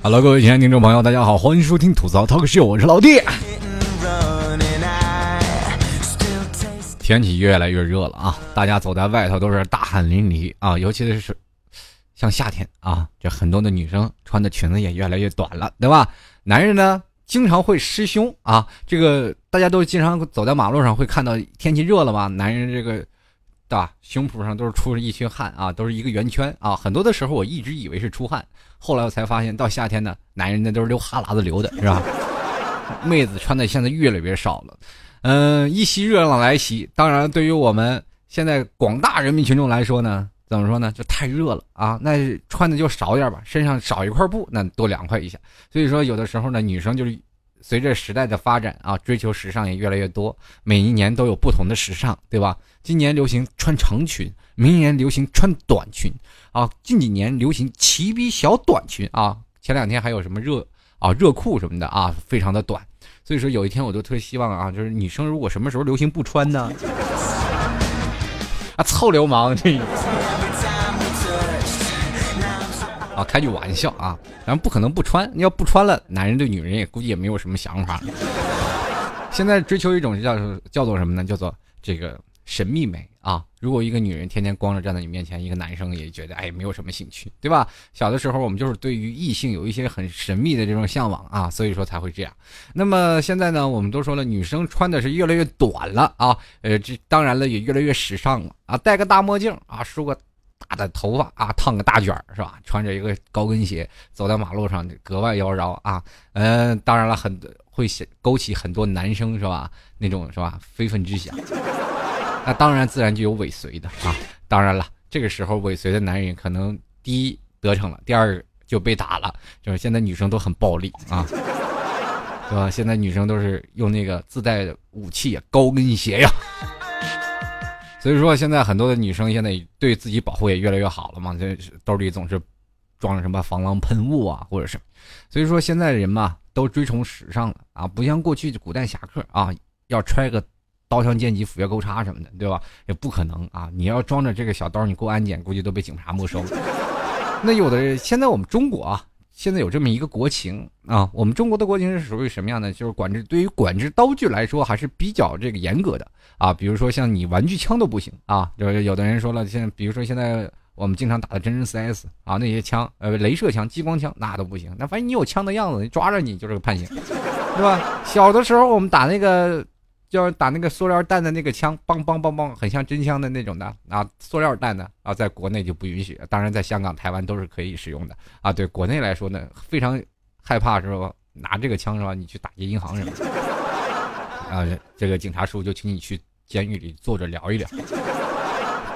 Hello，各位亲爱的听众朋友，大家好，欢迎收听吐槽 talk show，我是老弟。天气越来越热了啊，大家走在外头都是大汗淋漓啊，尤其是像夏天啊，这很多的女生穿的裙子也越来越短了，对吧？男人呢，经常会失胸啊，这个大家都经常走在马路上会看到，天气热了嘛，男人这个。对吧？胸脯上都是出了一群汗啊，都是一个圆圈啊。很多的时候我一直以为是出汗，后来我才发现，到夏天呢，男人那都是流哈喇子流的，是吧？妹子穿的现在越来越少了。嗯，一袭热浪来袭，当然对于我们现在广大人民群众来说呢，怎么说呢？就太热了啊，那穿的就少点吧，身上少一块布，那多凉快一下。所以说，有的时候呢，女生就是。随着时代的发展啊，追求时尚也越来越多，每一年都有不同的时尚，对吧？今年流行穿长裙，明年流行穿短裙，啊，近几年流行齐逼小短裙啊，前两天还有什么热啊热裤什么的啊，非常的短。所以说有一天我就特别希望啊，就是女生如果什么时候流行不穿呢？啊，臭流氓这。啊，开句玩笑啊，咱不可能不穿。你要不穿了，男人对女人也估计也没有什么想法。现在追求一种叫叫做什么呢？叫做这个神秘美啊。如果一个女人天天光着站在你面前，一个男生也觉得哎没有什么兴趣，对吧？小的时候我们就是对于异性有一些很神秘的这种向往啊，所以说才会这样。那么现在呢，我们都说了，女生穿的是越来越短了啊，呃，这当然了也越来越时尚了啊，戴个大墨镜啊，梳个。大的头发啊，烫个大卷儿是吧？穿着一个高跟鞋走在马路上，格外妖娆啊。嗯，当然了，很会勾起很多男生是吧？那种是吧？非分之想。那当然，自然就有尾随的啊。当然了，这个时候尾随的男人可能第一得逞了，第二就被打了。就是现在女生都很暴力啊，对吧？现在女生都是用那个自带的武器高跟鞋呀。所以说，现在很多的女生现在对自己保护也越来越好了嘛，这兜里总是装着什么防狼喷雾啊，或者是，所以说现在人嘛都追崇时尚了啊，不像过去古代侠客啊，要揣个刀枪剑戟斧钺钩叉什么的，对吧？也不可能啊，你要装着这个小刀，你过安检估计都被警察没收。那有的现在我们中国啊。现在有这么一个国情啊，我们中国的国情是属于什么样的？就是管制对于管制刀具来说还是比较这个严格的啊。比如说像你玩具枪都不行啊，就是有的人说了，现在比如说现在我们经常打的真人 CS 啊，那些枪呃，镭射枪、激光枪那都不行。那反正你有枪的样子，抓着你就是个判刑，对吧？小的时候我们打那个。就是打那个塑料弹的那个枪，梆梆梆梆，很像真枪的那种的啊，塑料弹的啊，在国内就不允许，当然在香港、台湾都是可以使用的啊。对国内来说呢，非常害怕是吧？拿这个枪是吧？你去打劫银行什么的，啊，这个警察叔叔就请你去监狱里坐着聊一聊。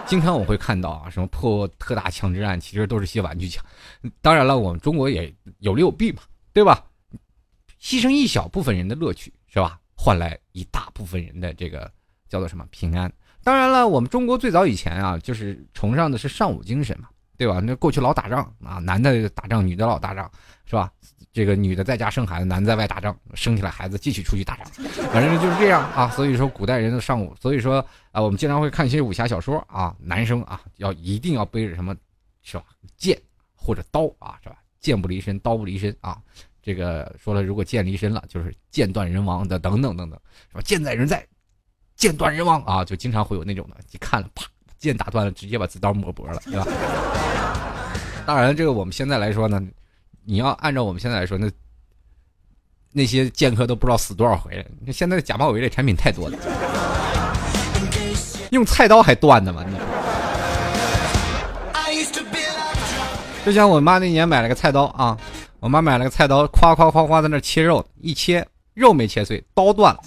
经常我会看到啊，什么破特大枪支案，其实都是些玩具枪。当然了，我们中国也有利有弊嘛，对吧？牺牲一小部分人的乐趣是吧？换来一大部分人的这个叫做什么平安？当然了，我们中国最早以前啊，就是崇尚的是尚武精神嘛，对吧？那过去老打仗啊，男的打仗，女的老打仗，是吧？这个女的在家生孩子，男在外打仗，生起来孩子继续出去打仗，反正就是这样啊。所以说，古代人的尚武，所以说啊，我们经常会看一些武侠小说啊，男生啊要一定要背着什么，是吧？剑或者刀啊，是吧？剑不离身，刀不离身啊。这个说了，如果剑离身了，就是剑断人亡的，等等等等，是吧？剑在人在，剑断人亡啊，就经常会有那种的，一看了，啪，剑打断了，直接把子刀抹脖了，对吧？当然，这个我们现在来说呢，你要按照我们现在来说，那那些剑客都不知道死多少回了。那现在假冒伪劣产品太多了，用菜刀还断的吗？你就像我妈那年买了个菜刀啊。我妈买了个菜刀，夸夸夸夸在那切肉，一切肉没切碎，刀断了。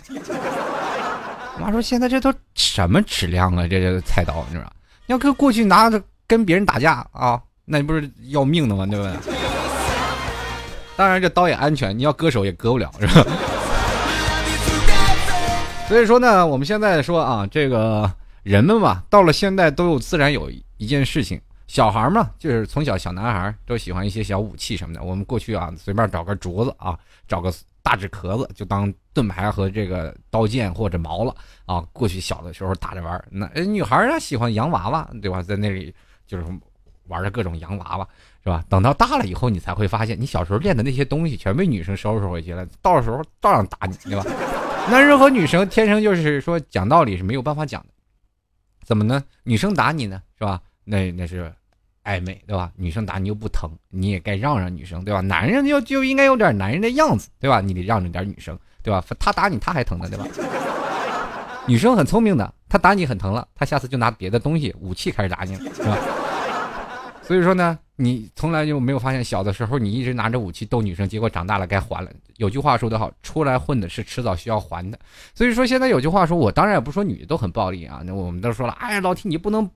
我妈说：“现在这都什么质量啊？这这菜刀，你知道？要搁过去拿着跟别人打架啊，那你不是要命的吗？对不对？当然，这刀也安全，你要割手也割不了，是吧？所以说呢，我们现在说啊，这个人们嘛，到了现在都有自然有一件事情。”小孩嘛，就是从小小男孩都喜欢一些小武器什么的。我们过去啊，随便找个竹子啊，找个大纸壳子，就当盾牌和这个刀剑或者矛了啊。过去小的时候打着玩那女孩呢喜欢洋娃娃，对吧？在那里就是玩着各种洋娃娃。是吧？等到大了以后，你才会发现，你小时候练的那些东西全被女生收拾回去了，到时候照样打你，对吧？男生和女生天生就是说讲道理是没有办法讲的，怎么呢？女生打你呢，是吧？那那是暧昧，对吧？女生打你又不疼，你也该让让女生，对吧？男人就就应该有点男人的样子，对吧？你得让着点女生，对吧？他打你他还疼呢，对吧？女生很聪明的，她打你很疼了，她下次就拿别的东西武器开始打你了，是吧？所以说呢，你从来就没有发现，小的时候你一直拿着武器逗女生，结果长大了该还了。有句话说得好，出来混的是迟早需要还的。所以说现在有句话说，我当然也不说女的都很暴力啊，那我们都说了，哎呀，老 T 你不能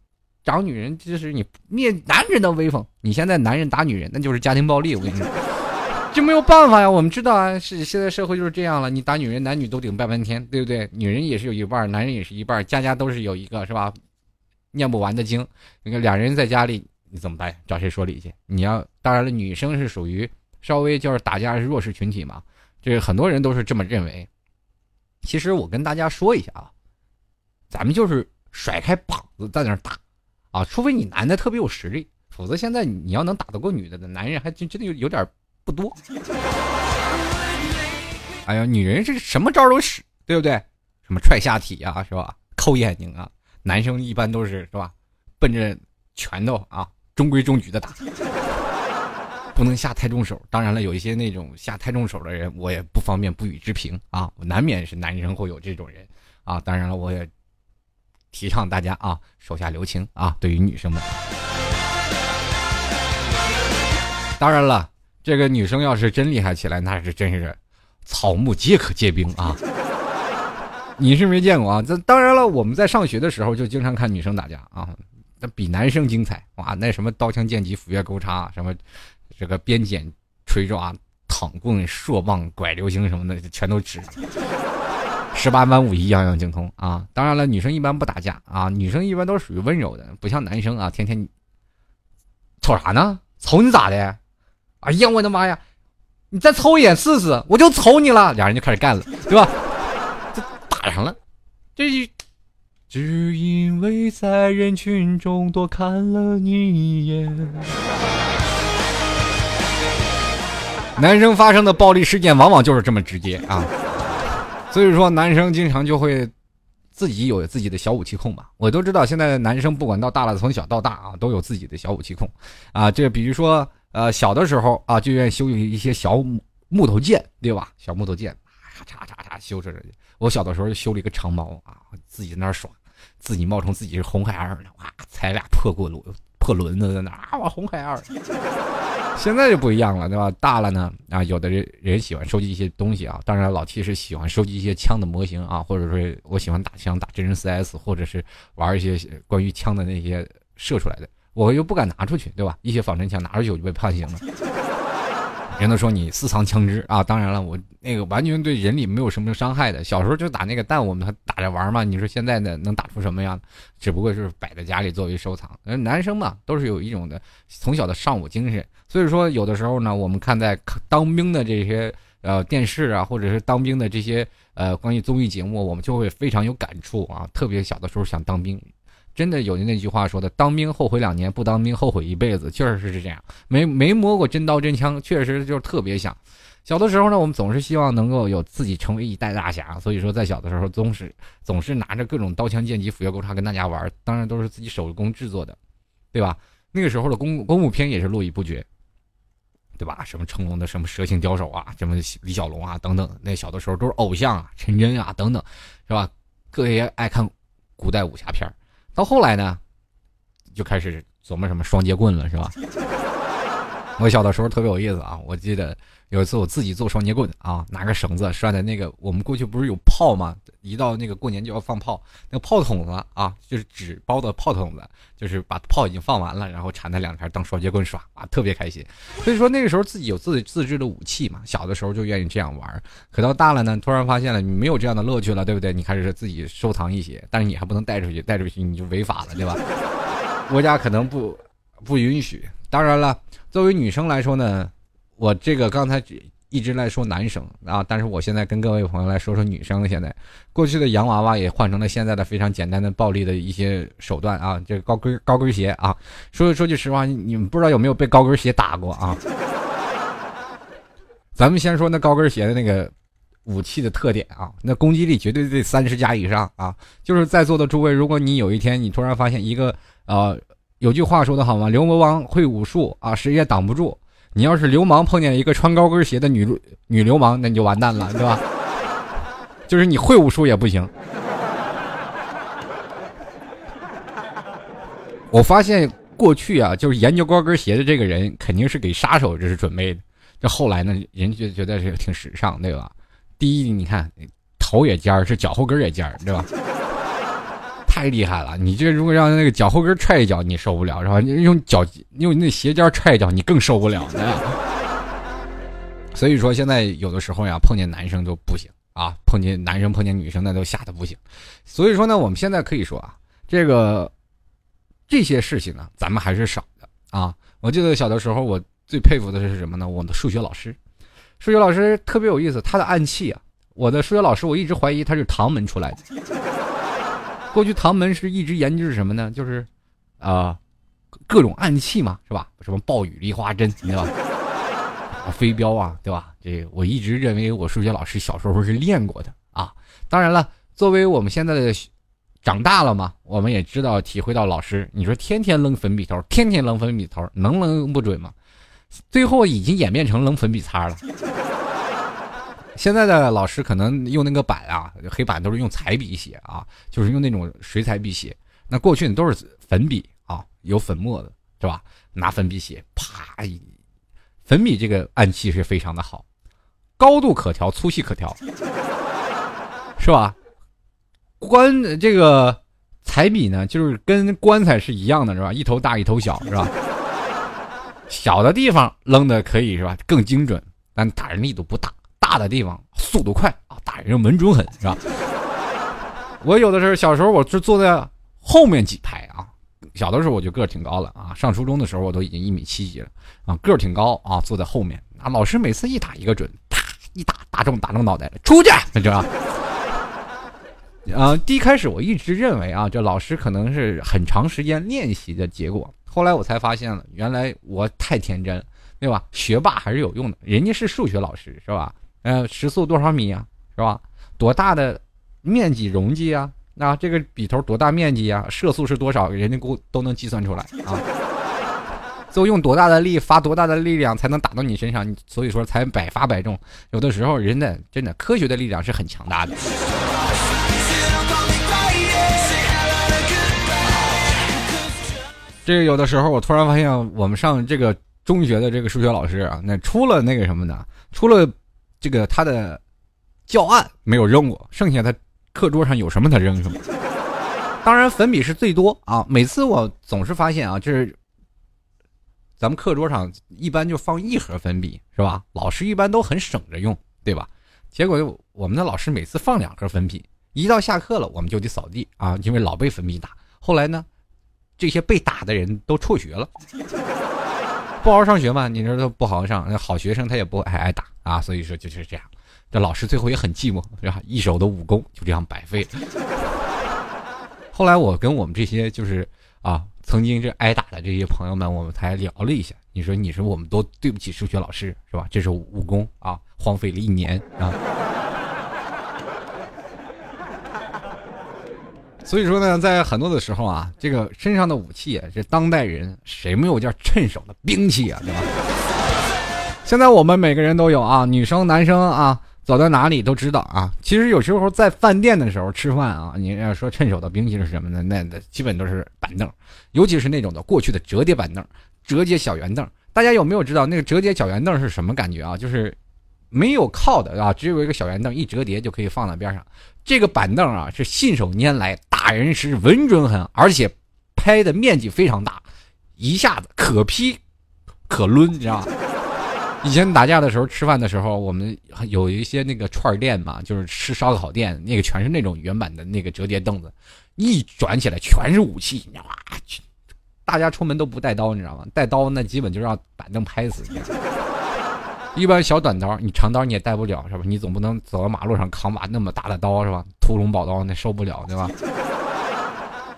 找女人，就是你灭男人的威风。你现在男人打女人，那就是家庭暴力，我跟你说。就没有办法呀，我们知道啊，是现在社会就是这样了。你打女人，男女都顶半边天，对不对？女人也是有一半，男人也是一半，家家都是有一个，是吧？念不完的经。你看两人在家里，你怎么办？找谁说理去？你要当然了，女生是属于稍微就是打架是弱势群体嘛，这个很多人都是这么认为。其实我跟大家说一下啊，咱们就是甩开膀子在那打啊，除非你男的特别有实力，否则现在你要能打得过女的的男人，还真真的有有点。不多，哎呀，女人是什么招都使，对不对？什么踹下体啊，是吧？抠眼睛啊，男生一般都是是吧？奔着拳头啊，中规中矩的打，不能下太重手。当然了，有一些那种下太重手的人，我也不方便不予置评啊。难免是男生会有这种人啊。当然了，我也提倡大家啊，手下留情啊。对于女生们，当然了。这个女生要是真厉害起来，那是真是草木皆可皆兵啊！你是没见过啊？这当然了，我们在上学的时候就经常看女生打架啊，那比男生精彩哇！那什么刀枪剑戟斧钺钩叉，什么这个鞭锏锤抓躺棍硕棒拐流星什么的，全都指十八般武艺样样精通啊！当然了，女生一般不打架啊，女生一般都是属于温柔的，不像男生啊，天天瞅啥呢？瞅你咋的？哎呀，我的妈呀！你再瞅一眼试试，我就瞅你了。俩人就开始干了，对吧？就打上了。这只因为在人群中多看了你一眼。男生发生的暴力事件往往就是这么直接啊，所以说男生经常就会自己有自己的小武器控吧。我都知道，现在的男生不管到大了，从小到大啊，都有自己的小武器控啊。这比如说。呃，小的时候啊，就愿意修一些小木木头剑，对吧？小木头剑，咔嚓嚓嚓修着。我小的时候就修了一个长矛啊，自己在那儿耍，自己冒充自己是红孩儿呢，哇，踩俩破锅轮破轮子在那啊，我红孩儿。现在就不一样了，对吧？大了呢啊，有的人人喜欢收集一些东西啊，当然老七是喜欢收集一些枪的模型啊，或者说我喜欢打枪，打真人 CS，或者是玩一些关于枪的那些射出来的。我又不敢拿出去，对吧？一些仿真枪拿出去我就被判刑了。人都说你私藏枪支啊！当然了，我那个完全对人里没有什么伤害的。小时候就打那个弹，我们还打着玩嘛。你说现在呢，能打出什么样？只不过是摆在家里作为收藏。男生嘛，都是有一种的从小的尚武精神。所以说，有的时候呢，我们看在当兵的这些呃电视啊，或者是当兵的这些呃关于综艺节目，我们就会非常有感触啊。特别小的时候想当兵。真的有那句话说的，当兵后悔两年，不当兵后悔一辈子，确实是这样。没没摸过真刀真枪，确实就是特别想。小的时候呢，我们总是希望能够有自己成为一代大侠，所以说在小的时候总是总是拿着各种刀枪剑戟斧钺钩叉跟大家玩，当然都是自己手工制作的，对吧？那个时候的功功夫片也是络绎不绝，对吧？什么成龙的什么蛇形刁手啊，什么李小龙啊等等，那小的时候都是偶像啊，陈真啊等等，是吧？各位爱看古代武侠片到后来呢，就开始琢磨什么双截棍了，是吧？我小的时候特别有意思啊！我记得有一次我自己做双截棍啊，拿个绳子拴在那个我们过去不是有炮吗？一到那个过年就要放炮，那个炮筒子啊，就是纸包的炮筒子，就是把炮已经放完了，然后缠在两边当双截棍耍啊，特别开心。所以说那个时候自己有自己自制的武器嘛，小的时候就愿意这样玩。可到大了呢，突然发现了你没有这样的乐趣了，对不对？你开始自己收藏一些，但是你还不能带出去，带出去你就违法了，对吧？国家可能不不允许。当然了，作为女生来说呢，我这个刚才一直来说男生啊，但是我现在跟各位朋友来说说女生。现在过去的洋娃娃也换成了现在的非常简单的暴力的一些手段啊，这个高跟高跟鞋啊。说说句实话，你们不知道有没有被高跟鞋打过啊？咱们先说那高跟鞋的那个武器的特点啊，那攻击力绝对得三十加以上啊。就是在座的诸位，如果你有一天你突然发现一个呃，有句话说的好吗？流氓会武术啊，谁也挡不住。你要是流氓碰见一个穿高跟鞋的女女流氓，那你就完蛋了，对吧？就是你会武术也不行。我发现过去啊，就是研究高跟鞋的这个人，肯定是给杀手这是准备的。这后来呢，人就觉得是挺时尚，对吧？第一，你看头也尖儿，是脚后跟也尖儿，对吧？太厉害了！你这如果让那个脚后跟踹一脚，你受不了是吧？你用脚用那鞋尖踹一脚，你更受不了呢。所以说，现在有的时候呀，碰见男生都不行啊，碰见男生碰见女生那都吓得不行。所以说呢，我们现在可以说啊，这个这些事情呢，咱们还是少的啊。我记得小的时候，我最佩服的是什么呢？我的数学老师，数学老师特别有意思，他的暗器啊，我的数学老师，我一直怀疑他是唐门出来的。过去唐门是一直研究什么呢？就是，啊，各种暗器嘛，是吧？什么暴雨梨花针，对吧？飞镖啊，对吧？这我一直认为我数学老师小时候是练过的啊。当然了，作为我们现在的长大了嘛，我们也知道体会到老师，你说天天扔粉笔头，天天扔粉笔头，能扔不准吗？最后已经演变成扔粉笔擦了。现在的老师可能用那个板啊，黑板都是用彩笔写啊，就是用那种水彩笔写。那过去你都是粉笔啊，有粉末的，是吧？拿粉笔写，啪！粉笔这个暗器是非常的好，高度可调，粗细可调，是吧？棺这个彩笔呢，就是跟棺材是一样的，是吧？一头大一头小，是吧？小的地方扔的可以是吧？更精准，但打人力度不大。大的地方速度快啊，打人稳准狠是吧？我有的时候小时候我是坐在后面几排啊，小的时候我就个儿挺高了啊，上初中的时候我都已经一米七几了啊，个儿挺高啊，坐在后面啊，老师每次一打一个准，啪一打打中打中脑袋了，出去，你知道？啊，第一开始我一直认为啊，这老师可能是很长时间练习的结果，后来我才发现了，原来我太天真，对吧？学霸还是有用的，人家是数学老师，是吧？呃，时速多少米啊？是吧？多大的面积容积啊？那这个笔头多大面积啊？射速是多少？人家估都能计算出来啊！就用多大的力发多大的力量才能打到你身上？你所以说才百发百中。有的时候，人的真的科学的力量是很强大的。这个有的时候，我突然发现，我们上这个中学的这个数学老师啊，那除了那个什么呢？除了这个他的教案没有扔过，剩下他课桌上有什么他扔什么。当然粉笔是最多啊，每次我总是发现啊，就是咱们课桌上一般就放一盒粉笔是吧？老师一般都很省着用，对吧？结果我们的老师每次放两盒粉笔，一到下课了我们就得扫地啊，因为老被粉笔打。后来呢，这些被打的人都辍学了。不好好上学嘛？你说他不好好上，那好学生他也不爱挨打啊。所以说就是这样，这老师最后也很寂寞，是吧？一手的武功就这样白费了。后来我跟我们这些就是啊，曾经是挨打的这些朋友们，我们才聊了一下。你说你说我们多对不起数学老师是吧？这是武功啊，荒废了一年啊。所以说呢，在很多的时候啊，这个身上的武器啊，这当代人谁没有件趁手的兵器啊，对吧？现在我们每个人都有啊，女生、男生啊，走到哪里都知道啊。其实有时候在饭店的时候吃饭啊，你要说趁手的兵器是什么呢？那那基本都是板凳，尤其是那种的过去的折叠板凳、折叠小圆凳。大家有没有知道那个折叠小圆凳是什么感觉啊？就是没有靠的啊，只有一个小圆凳，一折叠就可以放在边上。这个板凳啊，是信手拈来。打人时稳准狠，而且拍的面积非常大，一下子可劈可抡，你知道吗？以前打架的时候，吃饭的时候，我们有一些那个串店嘛，就是吃烧烤店，那个全是那种原版的那个折叠凳子，一转起来全是武器，哇！大家出门都不带刀，你知道吗？带刀那基本就让板凳拍死。一般小短刀，你长刀你也带不了是吧？你总不能走到马路上扛把那么大的刀是吧？屠龙宝刀那受不了对吧？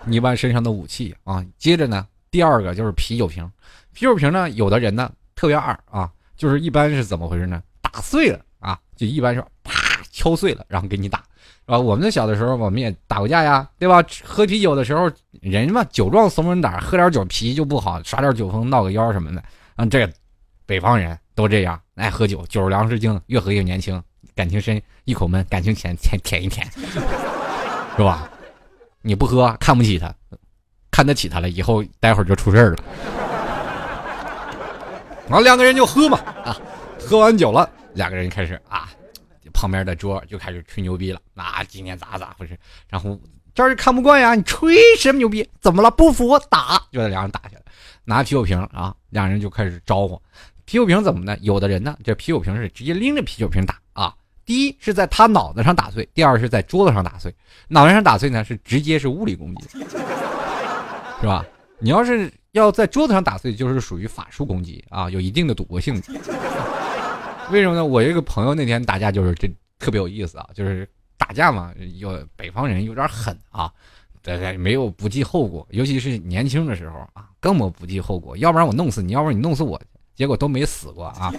你一般身上的武器啊，接着呢，第二个就是啤酒瓶，啤酒瓶呢，有的人呢特别二啊，就是一般是怎么回事呢？打碎了啊，就一般是啪敲碎了，然后给你打，啊？我们小的时候我们也打过架呀，对吧？喝啤酒的时候，人嘛酒壮怂人胆，喝点酒脾气就不好，耍点酒疯闹个腰什么的，啊，这个北方人。都这样，爱喝酒，酒是粮食精，越喝越年轻，感情深，一口闷，感情浅，舔舔一舔，是吧？你不喝，看不起他，看得起他了，以后待会儿就出事儿了。然后两个人就喝嘛，啊，喝完酒了，两个人开始啊，旁边的桌就开始吹牛逼了，啊，今天咋咋回事？然后这儿看不惯呀，你吹什么牛逼？怎么了？不服打，就在两人打起来，拿啤酒瓶啊，两人就开始招呼。啤酒瓶怎么呢？有的人呢，这啤酒瓶是直接拎着啤酒瓶打啊。第一是在他脑袋上打碎，第二是在桌子上打碎。脑袋上打碎呢，是直接是物理攻击，是吧？你要是要在桌子上打碎，就是属于法术攻击啊，有一定的赌博性质。为什么呢？我一个朋友那天打架就是这特别有意思啊，就是打架嘛，有北方人有点狠啊，对对，没有不计后果，尤其是年轻的时候啊，更不不计后果，要不然我弄死你，要不然你弄死我。结果都没死过啊！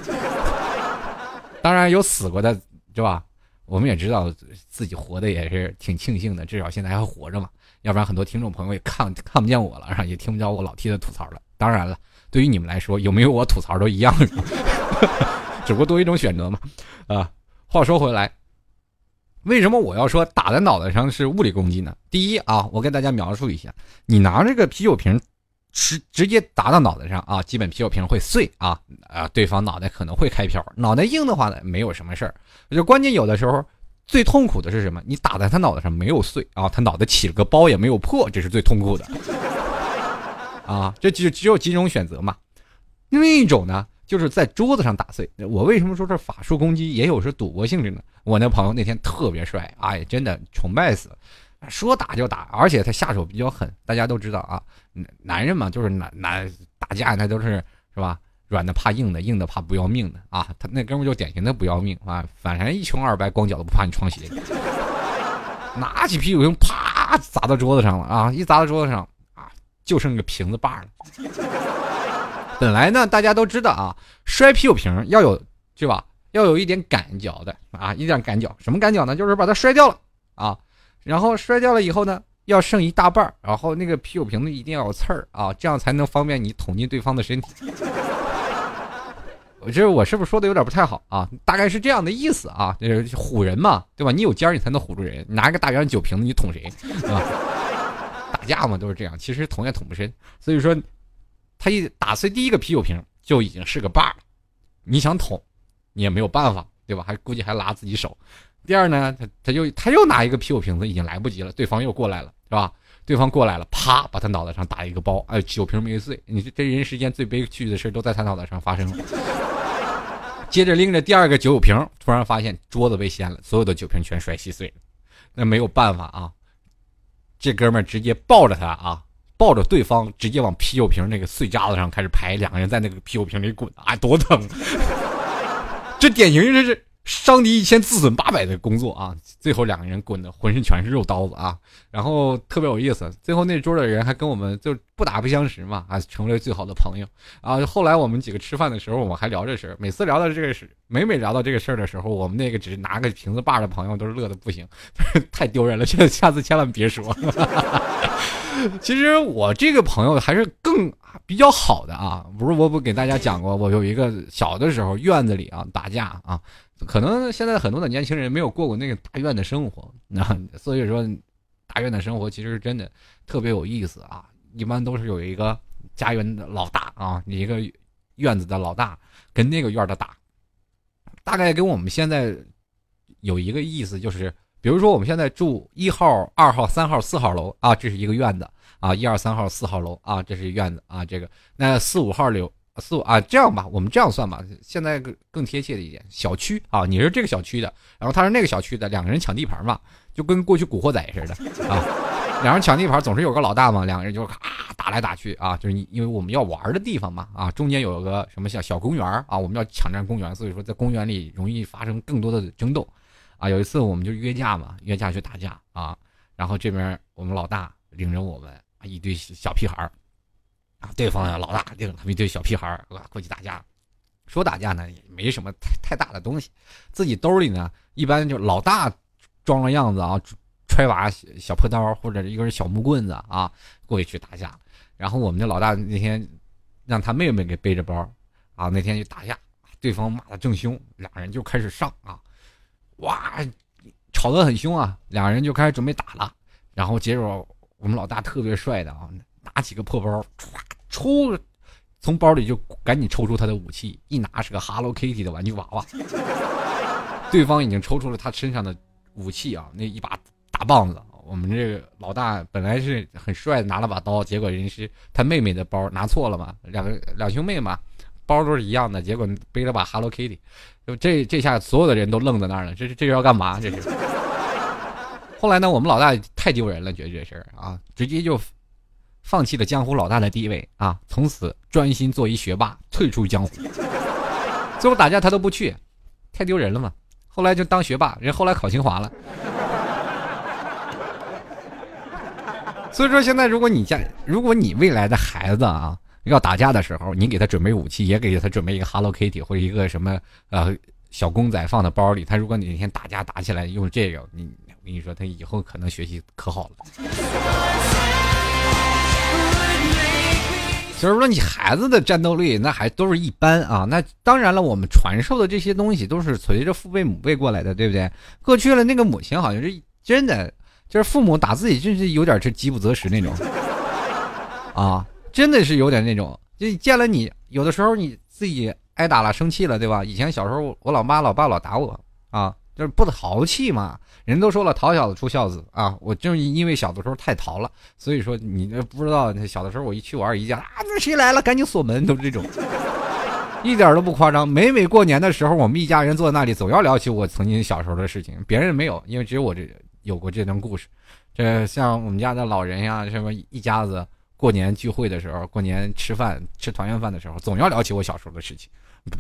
当然有死过的，是吧？我们也知道自己活的也是挺庆幸的，至少现在还活着嘛。要不然很多听众朋友也看看不见我了，也听不着我老替他吐槽了。当然了，对于你们来说，有没有我吐槽都一样，只不过多一种选择嘛。啊，话说回来，为什么我要说打在脑袋上是物理攻击呢？第一啊，我跟大家描述一下，你拿这个啤酒瓶。直直接打到脑袋上啊，基本啤酒瓶会碎啊啊，对方脑袋可能会开瓢。脑袋硬的话呢，没有什么事儿。就关键有的时候最痛苦的是什么？你打在他脑袋上没有碎啊，他脑袋起了个包也没有破，这是最痛苦的。啊，这就只有几种选择嘛。另一种呢，就是在桌子上打碎。我为什么说这法术攻击也有是赌博性质呢？我那朋友那天特别帅，哎，真的崇拜死。说打就打，而且他下手比较狠。大家都知道啊，男人嘛，就是男男打架那都是是吧？软的怕硬的，硬的怕不要命的啊。他那哥们就典型的不要命啊，反正一穷二白，光脚的不怕你穿鞋。拿起啤酒瓶，啪砸到桌子上了啊！一砸到桌子上啊，就剩个瓶子把了。本来呢，大家都知道啊，摔啤酒瓶要有是吧？要有一点赶脚的啊，一点赶脚。什么赶脚呢？就是把它摔掉了啊。然后摔掉了以后呢，要剩一大半儿然后那个啤酒瓶子一定要有刺儿啊，这样才能方便你捅进对方的身体。我这我是不是说的有点不太好啊？大概是这样的意思啊，就是唬人嘛，对吧？你有尖儿你才能唬住人，拿个大圆酒瓶子你捅谁？啊？打架嘛都是这样，其实捅也捅不深。所以说，他一打碎第一个啤酒瓶就已经是个把了，你想捅，你也没有办法，对吧？还估计还拉自己手。第二呢，他他又他又拿一个啤酒瓶子，已经来不及了，对方又过来了，是吧？对方过来了，啪，把他脑袋上打一个包，哎，酒瓶没碎。你这人世间最悲剧的事都在他脑袋上发生了。接着拎着第二个酒瓶，突然发现桌子被掀了，所有的酒瓶全摔稀碎了。那没有办法啊，这哥们直接抱着他啊，抱着对方，直接往啤酒瓶那个碎渣子上开始拍，两个人在那个啤酒瓶里滚，啊，多疼！这典型这是。伤敌一千，自损八百的工作啊！最后两个人滚的浑身全是肉刀子啊！然后特别有意思，最后那桌的人还跟我们就不打不相识嘛，啊，成为最好的朋友啊！后来我们几个吃饭的时候，我们还聊这事儿。每次聊到这个事，每每聊到这个事儿的时候，我们那个只是拿个瓶子把的朋友都是乐的不行，太丢人了，下下次千万别说。其实我这个朋友还是更比较好的啊，不是我不给大家讲过，我有一个小的时候院子里啊打架啊。可能现在很多的年轻人没有过过那个大院的生活，那所以说，大院的生活其实真的特别有意思啊。一般都是有一个家园的老大啊，一个院子的老大跟那个院的打，大概跟我们现在有一个意思就是，比如说我们现在住一号、二号、三号、四号楼啊，这是一个院子啊，一二三号、四号楼啊，这是院子啊，这个那四五号楼。四五啊，这样吧，我们这样算吧，现在更更贴切的一点，小区啊，你是这个小区的，然后他是那个小区的，两个人抢地盘嘛，就跟过去古惑仔似的啊，两人抢地盘，总是有个老大嘛，两个人就咔打来打去啊，就是因为我们要玩的地方嘛啊，中间有个什么小小公园啊，我们要抢占公园，所以说在公园里容易发生更多的争斗啊。有一次我们就约架嘛，约架去打架啊，然后这边我们老大领着我们一堆小屁孩儿啊，对方老大领他们一堆小屁孩儿过去打架。说打架呢也没什么太太大的东西，自己兜里呢一般就老大装了样子啊，揣把小破刀或者一根小木棍子啊过去去打架。然后我们的老大那天让他妹妹给背着包啊，那天就打架，对方骂的正凶，两人就开始上啊，哇，吵得很凶啊，两人就开始准备打了。然后结果我们老大特别帅的啊，拿起个破包唰抽。从包里就赶紧抽出他的武器，一拿是个 Hello Kitty 的玩具娃娃。对方已经抽出了他身上的武器啊，那一把大棒子。我们这个老大本来是很帅，拿了把刀，结果人是他妹妹的包拿错了嘛，两个两兄妹嘛，包都是一样的，结果背了把 Hello Kitty，就这这下所有的人都愣在那儿了，这是这是要干嘛？这是。后来呢，我们老大太丢人了，觉得这事儿啊，直接就。放弃了江湖老大的地位啊，从此专心做一学霸，退出江湖。最后打架他都不去，太丢人了嘛。后来就当学霸，人后来考清华了。所以说现在如果你家，如果你未来的孩子啊要打架的时候，你给他准备武器，也给他准备一个 Hello Kitty 或者一个什么呃小公仔放在包里。他如果哪天打架打起来用这个，你我跟你说，他以后可能学习可好了。就是说，你孩子的战斗力那还都是一般啊。那当然了，我们传授的这些东西都是随着父辈母辈过来的，对不对？过去了，那个母亲好像是真的，就是父母打自己，就是有点是饥不择食那种啊，真的是有点那种。就见了你，有的时候你自己挨打了，生气了，对吧？以前小时候，我老妈、老爸老打我啊。就是不淘气嘛，人都说了，淘小子出孝子啊！我正因为小的时候太淘了，所以说你不知道，小的时候我一去我二姨家啊，那谁来了，赶紧锁门，都是这种，一点都不夸张。每每过年的时候，我们一家人坐在那里，总要聊起我曾经小时候的事情，别人没有，因为只有我这有过这段故事。这像我们家的老人呀，什么一家子过年聚会的时候，过年吃饭吃团圆饭的时候，总要聊起我小时候的事情，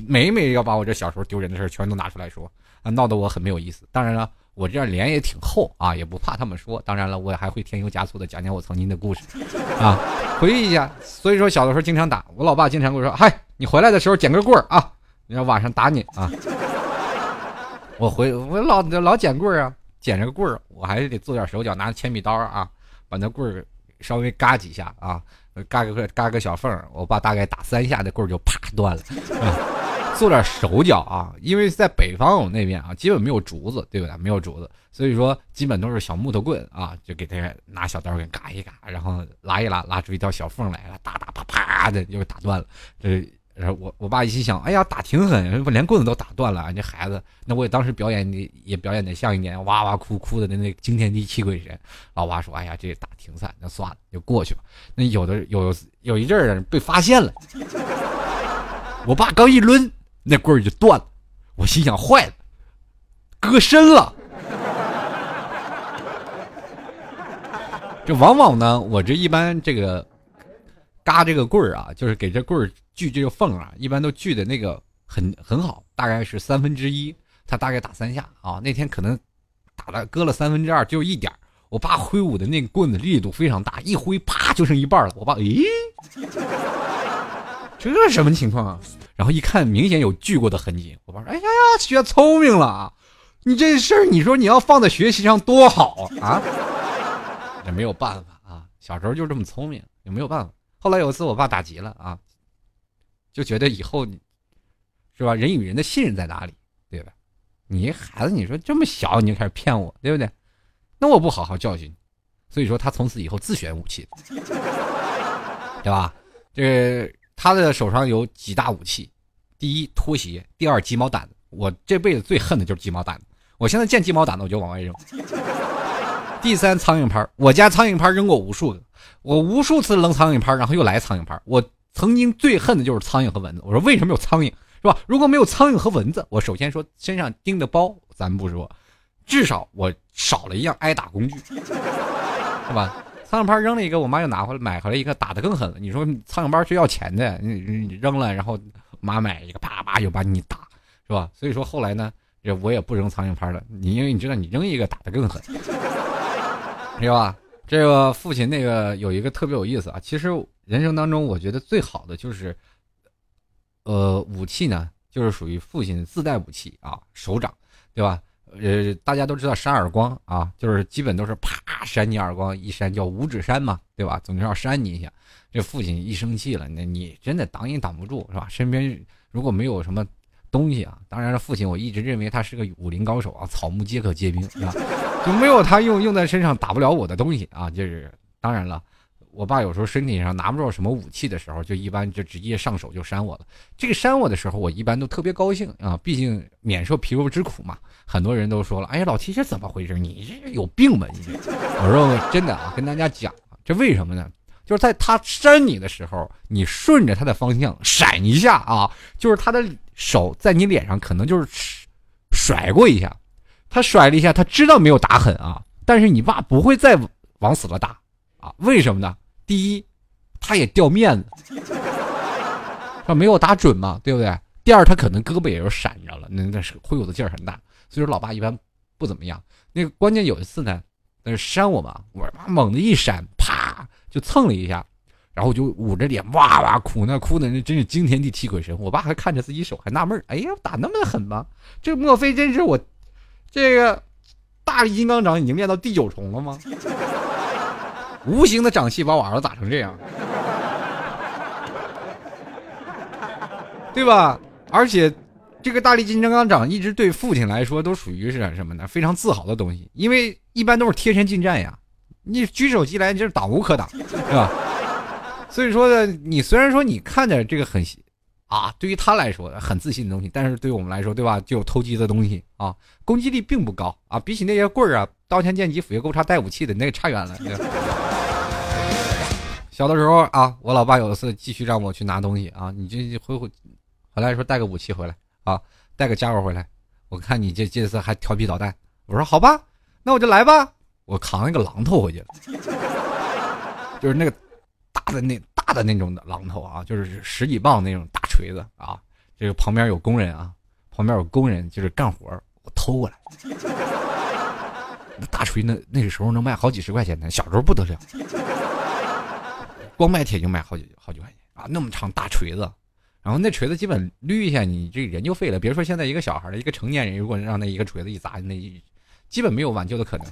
每每要把我这小时候丢人的事全都拿出来说。啊，闹得我很没有意思。当然了，我这样脸也挺厚啊，也不怕他们说。当然了，我还会添油加醋的讲讲我曾经的故事，啊，回忆一下。所以说，小的时候经常打我老爸，经常跟我说：“嗨，你回来的时候捡根棍儿啊，你要晚上打你啊。”我回我老老捡棍儿啊，捡着个棍儿，我还是得做点手脚，拿铅笔刀啊，把那棍儿稍微嘎几下啊，嘎个嘎个小缝，我爸大概打三下，那棍就啪断了。做点手脚啊，因为在北方我们那边啊，基本没有竹子，对不对？没有竹子，所以说基本都是小木头棍啊，就给他拿小刀给嘎一嘎，然后拉一拉，拉出一条小缝来了，打打啪啪的又打断了。这然后我我爸一心想，哎呀，打挺狠，连棍子都打断了，这孩子，那我也当时表演的也表演的像一点，哇哇哭哭的那那惊天地泣鬼神。老爸说，哎呀，这打挺惨，那算了，就过去吧。那有的有有一阵儿被发现了，我爸刚一抡。那棍儿就断了，我心想坏了，割身了。这往往呢，我这一般这个嘎这个棍儿啊，就是给这棍儿锯这个缝啊，一般都锯的那个很很好，大概是三分之一，他大概打三下啊。那天可能打了割了三分之二，就一点我爸挥舞的那个棍子力度非常大，一挥啪就剩一半了。我爸咦，这什么情况啊？然后一看，明显有锯过的痕迹。我爸说：“哎呀呀，学聪明了啊！你这事儿，你说你要放在学习上多好啊！也没有办法啊，小时候就这么聪明，也没有办法。后来有一次，我爸打急了啊，就觉得以后，是吧？人与人的信任在哪里？对吧？你孩子，你说这么小你就开始骗我，对不对？那我不好好教训你，所以说他从此以后自选武器，对吧？这。”他的手上有几大武器，第一拖鞋，第二鸡毛掸子。我这辈子最恨的就是鸡毛掸子，我现在见鸡毛掸子我就往外扔。第三苍蝇拍，我家苍蝇拍扔过无数个，我无数次扔苍蝇拍，然后又来苍蝇拍。我曾经最恨的就是苍蝇和蚊子。我说为什么有苍蝇，是吧？如果没有苍蝇和蚊子，我首先说身上钉的包咱不说，至少我少了一样挨打工具，是吧？苍蝇拍扔了一个，我妈又拿回来买回来一个，打的更狠了。你说苍蝇拍是要钱的，你你扔了，然后妈买一个，啪啪又把你打，是吧？所以说后来呢，我也不扔苍蝇拍了。你因为你知道，你扔一个打的更狠，是吧？这个父亲那个有一个特别有意思啊。其实人生当中，我觉得最好的就是，呃，武器呢，就是属于父亲自带武器啊，手掌，对吧？呃，大家都知道扇耳光啊，就是基本都是啪扇你耳光，一扇叫五指扇嘛，对吧？总是要扇你一下。这父亲一生气了，那你真的挡也挡不住，是吧？身边如果没有什么东西啊，当然了，父亲我一直认为他是个武林高手啊，草木皆可皆兵，是吧？就没有他用用在身上打不了我的东西啊。就是当然了。我爸有时候身体上拿不着什么武器的时候，就一般就直接上手就扇我了。这个扇我的时候，我一般都特别高兴啊，毕竟免受皮肉之苦嘛。很多人都说了：“哎呀，老七这怎么回事？你这有病吧？”你我说真的啊，跟大家讲，这为什么呢？就是在他扇你的时候，你顺着他的方向闪一下啊，就是他的手在你脸上可能就是甩过一下，他甩了一下，他知道没有打狠啊，但是你爸不会再往死了打啊？为什么呢？第一，他也掉面子，他没有打准嘛，对不对？第二，他可能胳膊也有闪着了，那那是挥舞的劲儿很大，所以说老爸一般不怎么样。那个关键有一次呢，那是扇我嘛，我妈猛的一闪，啪就蹭了一下，然后就捂着脸哇哇哭，那哭的那真是惊天地泣鬼神。我爸还看着自己手，还纳闷哎呀，打那么狠吗？这莫非真是我这个大力金刚掌已经练到第九重了吗？无形的掌气把我儿子打成这样，对吧？而且，这个大力金刚掌一直对父亲来说都属于是什么呢？非常自豪的东西，因为一般都是贴身近战呀，你举手即来就是挡无可挡，是吧？所以说呢，你虽然说你看着这个很啊，对于他来说很自信的东西，但是对于我们来说，对吧？就有偷鸡的东西啊，攻击力并不高啊，比起那些棍儿啊、刀枪剑戟斧钺钩叉带武器的那个差远了。小的时候啊，我老爸有一次继续让我去拿东西啊，你就回回回来说带个武器回来啊，带个家伙回来。我看你这这次还调皮捣蛋，我说好吧，那我就来吧。我扛一个榔头回去了，就是那个大的那大的那种的榔头啊，就是十几磅那种大锤子啊。这个旁边有工人啊，旁边有工人就是干活，我偷过来。那 大锤那那个时候能卖好几十块钱呢，小时候不得了。光卖铁就卖好几好几块钱啊！那么长大锤子，然后那锤子基本捋一下，你这人就废了。别说现在一个小孩了，一个成年人如果让那一个锤子一砸，那基本没有挽救的可能。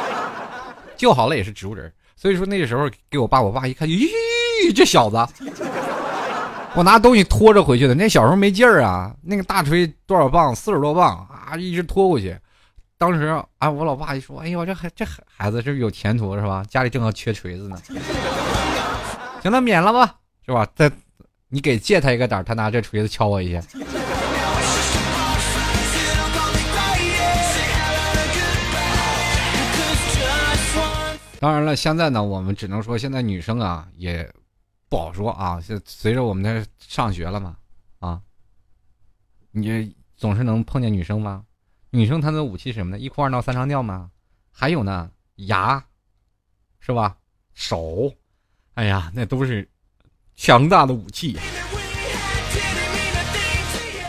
救好了也是植物人。所以说那个时候给我爸，我爸一看，咦，这小子，我拿东西拖着回去的。那小时候没劲儿啊，那个大锤多少磅？四十多磅啊，一直拖过去。当时啊，我老爸一说，哎呦，这孩这孩子是有前途是吧？家里正好缺锤子呢。行了，免了吧，是吧？再，你给借他一个胆，他拿这锤子敲我一下。当然了，现在呢，我们只能说，现在女生啊，也不好说啊。就随着我们的上学了嘛，啊，你总是能碰见女生吗？女生她的武器是什么呢？一哭二闹三上吊吗？还有呢，牙，是吧？手。哎呀，那都是强大的武器。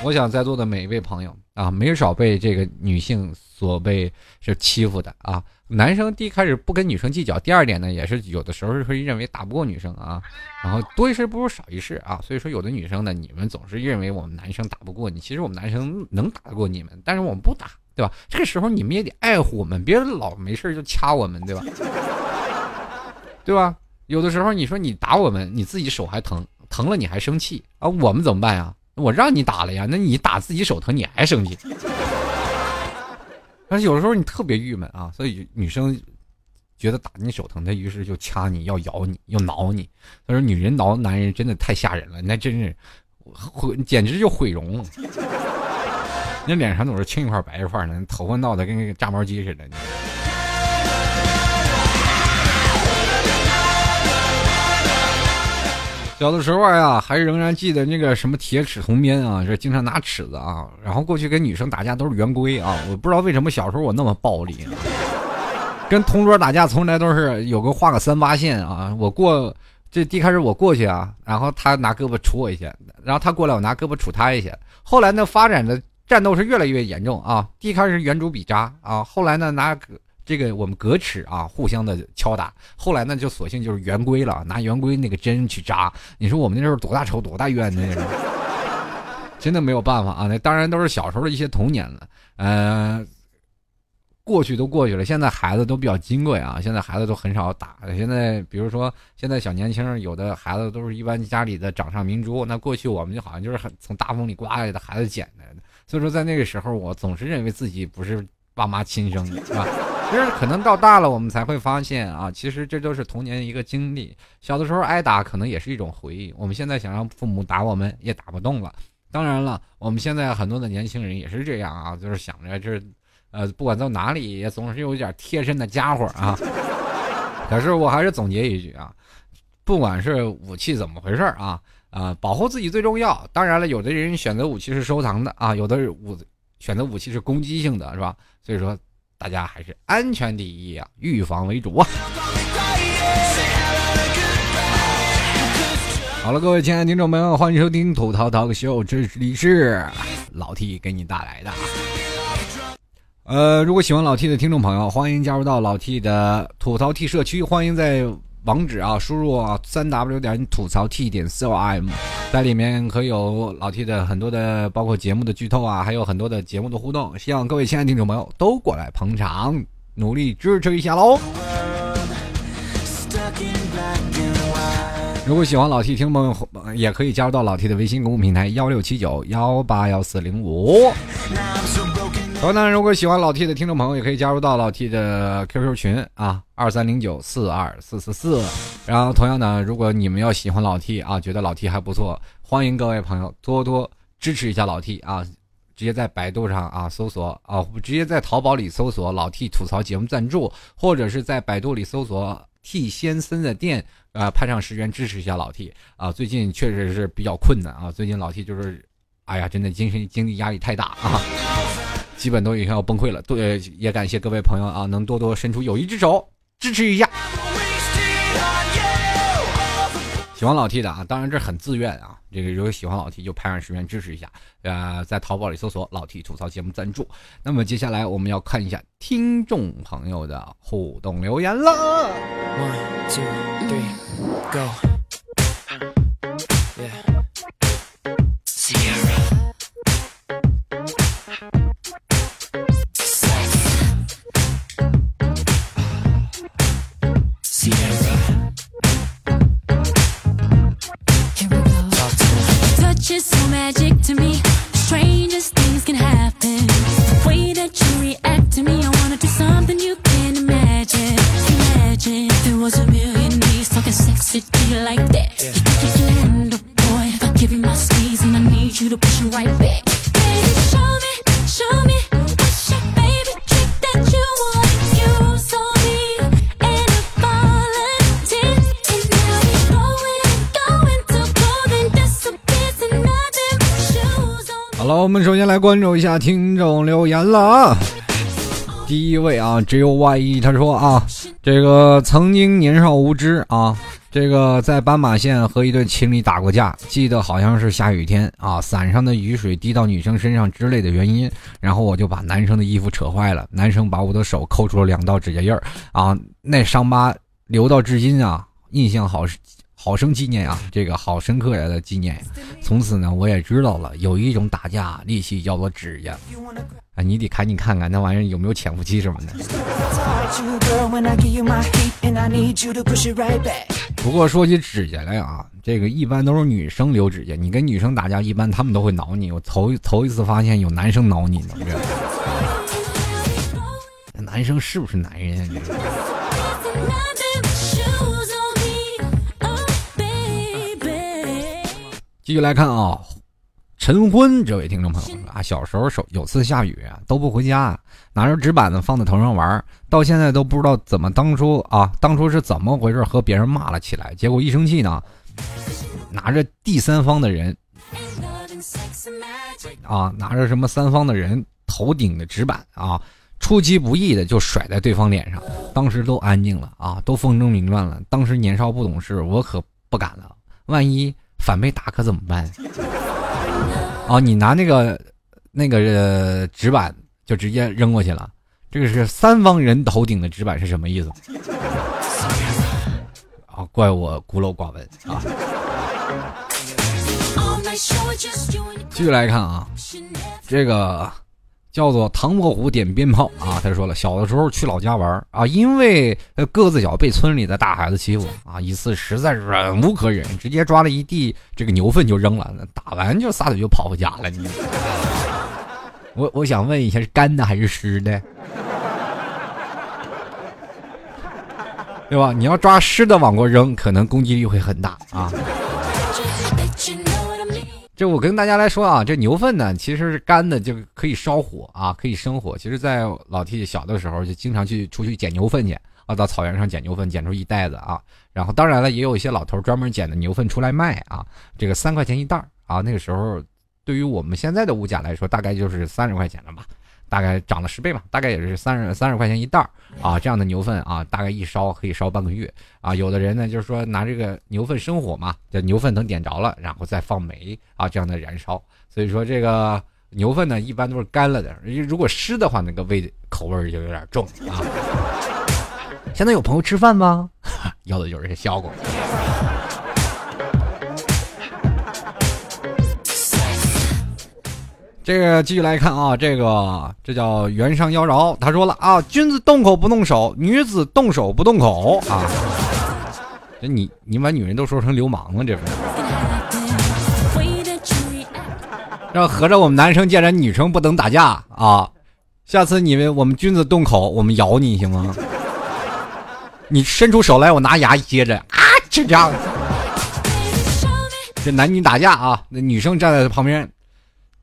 我想在座的每一位朋友啊，没少被这个女性所被是欺负的啊。男生第一开始不跟女生计较，第二点呢，也是有的时候会认为打不过女生啊。然后多一事不如少一事啊。所以说，有的女生呢，你们总是认为我们男生打不过你，其实我们男生能打得过你们，但是我们不打，对吧？这个时候你们也得爱护我们，别老没事就掐我们，对吧？对吧？有的时候你说你打我们，你自己手还疼，疼了你还生气啊？我们怎么办呀？我让你打了呀，那你打自己手疼你还生气？但是有的时候你特别郁闷啊，所以女生觉得打你手疼，她于是就掐你要咬你要挠你。她说女人挠男人真的太吓人了，那真是毁，简直就毁容。那脸上总是青一块白一块的，头发闹得跟个炸毛鸡似的。小的时候呀，还仍然记得那个什么铁齿铜鞭啊，是经常拿尺子啊，然后过去跟女生打架都是圆规啊。我不知道为什么小时候我那么暴力，跟同桌打架从来都是有个画个三八线啊，我过这一开始我过去啊，然后他拿胳膊杵我一下，然后他过来我拿胳膊杵他一下，后来呢发展的战斗是越来越严重啊，第一开始圆珠笔扎啊，后来呢拿这个我们格尺啊互相的敲打，后来呢就索性就是圆规了，拿圆规那个针去扎，你说我们那时候多大仇多大怨呢？真的没有办法啊，那当然都是小时候的一些童年了，呃。过去都过去了，现在孩子都比较金贵啊，现在孩子都很少打。现在比如说，现在小年轻有的孩子都是一般家里的掌上明珠，那过去我们就好像就是很从大风里刮来的孩子捡来的。所以说，在那个时候，我总是认为自己不是爸妈亲生的，是吧？其实可能到大了，我们才会发现啊，其实这都是童年一个经历。小的时候挨打，可能也是一种回忆。我们现在想让父母打我们，也打不动了。当然了，我们现在很多的年轻人也是这样啊，就是想着这。呃，不管到哪里，也总是有一点贴身的家伙啊。可是我还是总结一句啊，不管是武器怎么回事啊，啊，保护自己最重要。当然了，有的人选择武器是收藏的啊，有的武选择武器是攻击性的，是吧？所以说，大家还是安全第一啊，预防为主啊。好了，各位亲爱的听众朋友，欢迎收听吐槽涛个秀，这里是老 T 给你带来的。呃，如果喜欢老 T 的听众朋友，欢迎加入到老 T 的吐槽 T 社区。欢迎在网址啊，输入啊三 W 点吐槽 T 点 C O M，在里面可以有老 T 的很多的，包括节目的剧透啊，还有很多的节目的互动。希望各位亲爱的听众朋友都过来捧场，努力支持一下喽。如果喜欢老 T 听朋友，也可以加入到老 T 的微信公众平台幺六七九幺八幺四零五。同样呢，如果喜欢老 T 的听众朋友，也可以加入到老 T 的 QQ 群啊，二三零九四二四四四。然后，同样呢，如果你们要喜欢老 T 啊，觉得老 T 还不错，欢迎各位朋友多多支持一下老 T 啊，直接在百度上啊搜索啊，直接在淘宝里搜索老 T 吐槽节目赞助，或者是在百度里搜索 T 先生的店啊，派上十元支持一下老 T 啊。最近确实是比较困难啊，最近老 T 就是，哎呀，真的精神经济压力太大啊。基本都已经要崩溃了，对，也感谢各位朋友啊，能多多伸出友谊之手支持一下。喜欢老 T 的啊，当然这很自愿啊，这个如果喜欢老 T 就拍上十元支持一下，呃，在淘宝里搜索“老 T 吐槽节目赞助”。那么接下来我们要看一下听众朋友的互动留言了。One two three go. 我们首先来关注一下听众留言了啊。第一位啊，J O Y E，他说啊，这个曾经年少无知啊，这个在斑马线和一对情侣打过架，记得好像是下雨天啊，伞上的雨水滴到女生身上之类的原因，然后我就把男生的衣服扯坏了，男生把我的手抠出了两道指甲印儿啊，那伤疤留到至今啊，印象好好生纪念啊，这个好深刻呀的纪念。从此呢，我也知道了，有一种打架利器叫做指甲啊，你得赶紧看看那玩意儿有没有潜伏期什么的。不过说起指甲来啊，这个一般都是女生留指甲，你跟女生打架，一般他们都会挠你。我头头一次发现有男生挠你呢，男生是不是男人啊？继续来看啊，晨昏这位听众朋友啊，小时候手有次下雨都不回家，拿着纸板子放在头上玩，到现在都不知道怎么当初啊，当初是怎么回事和别人骂了起来，结果一生气呢，拿着第三方的人啊，拿着什么三方的人头顶的纸板啊，出其不意的就甩在对方脸上，当时都安静了啊，都风声凌乱了。当时年少不懂事，我可不敢了，万一反被打可怎么办？哦，你拿那个那个纸板就直接扔过去了，这个是三方人头顶的纸板是什么意思？啊，怪我孤陋寡闻啊！继续来看啊，这个。叫做唐伯虎点鞭炮啊！他说了，小的时候去老家玩啊，因为个子小被村里的大孩子欺负啊，一次实在忍无可忍，直接抓了一地这个牛粪就扔了，打完就撒腿就跑回家了。你，我我想问一下，是干的还是湿的？对吧？你要抓湿的往过扔，可能攻击力会很大啊。这我跟大家来说啊，这牛粪呢其实是干的，就可以烧火啊，可以生火。其实，在老 T 小的时候，就经常去出去捡牛粪去啊，到草原上捡牛粪，捡出一袋子啊。然后，当然了，也有一些老头专门捡的牛粪出来卖啊，这个三块钱一袋啊。那个时候，对于我们现在的物价来说，大概就是三十块钱了吧。大概涨了十倍嘛，大概也是三十三十块钱一袋儿啊，这样的牛粪啊，大概一烧可以烧半个月啊。有的人呢，就是说拿这个牛粪生火嘛，这牛粪等点着了，然后再放煤啊，这样的燃烧。所以说这个牛粪呢，一般都是干了的，如果湿的话，那个味口味就有点重啊。现在有朋友吃饭吗？要的就是这效果。这个继续来看啊，这个这叫原上妖娆，他说了啊，君子动口不动手，女子动手不动口啊。这你你把女人都说成流氓了，这不？让合着我们男生见着女生不能打架啊？下次你们我们君子动口，我们咬你行吗？你伸出手来，我拿牙接着啊，就这样。这男女打架啊，那女生站在旁边。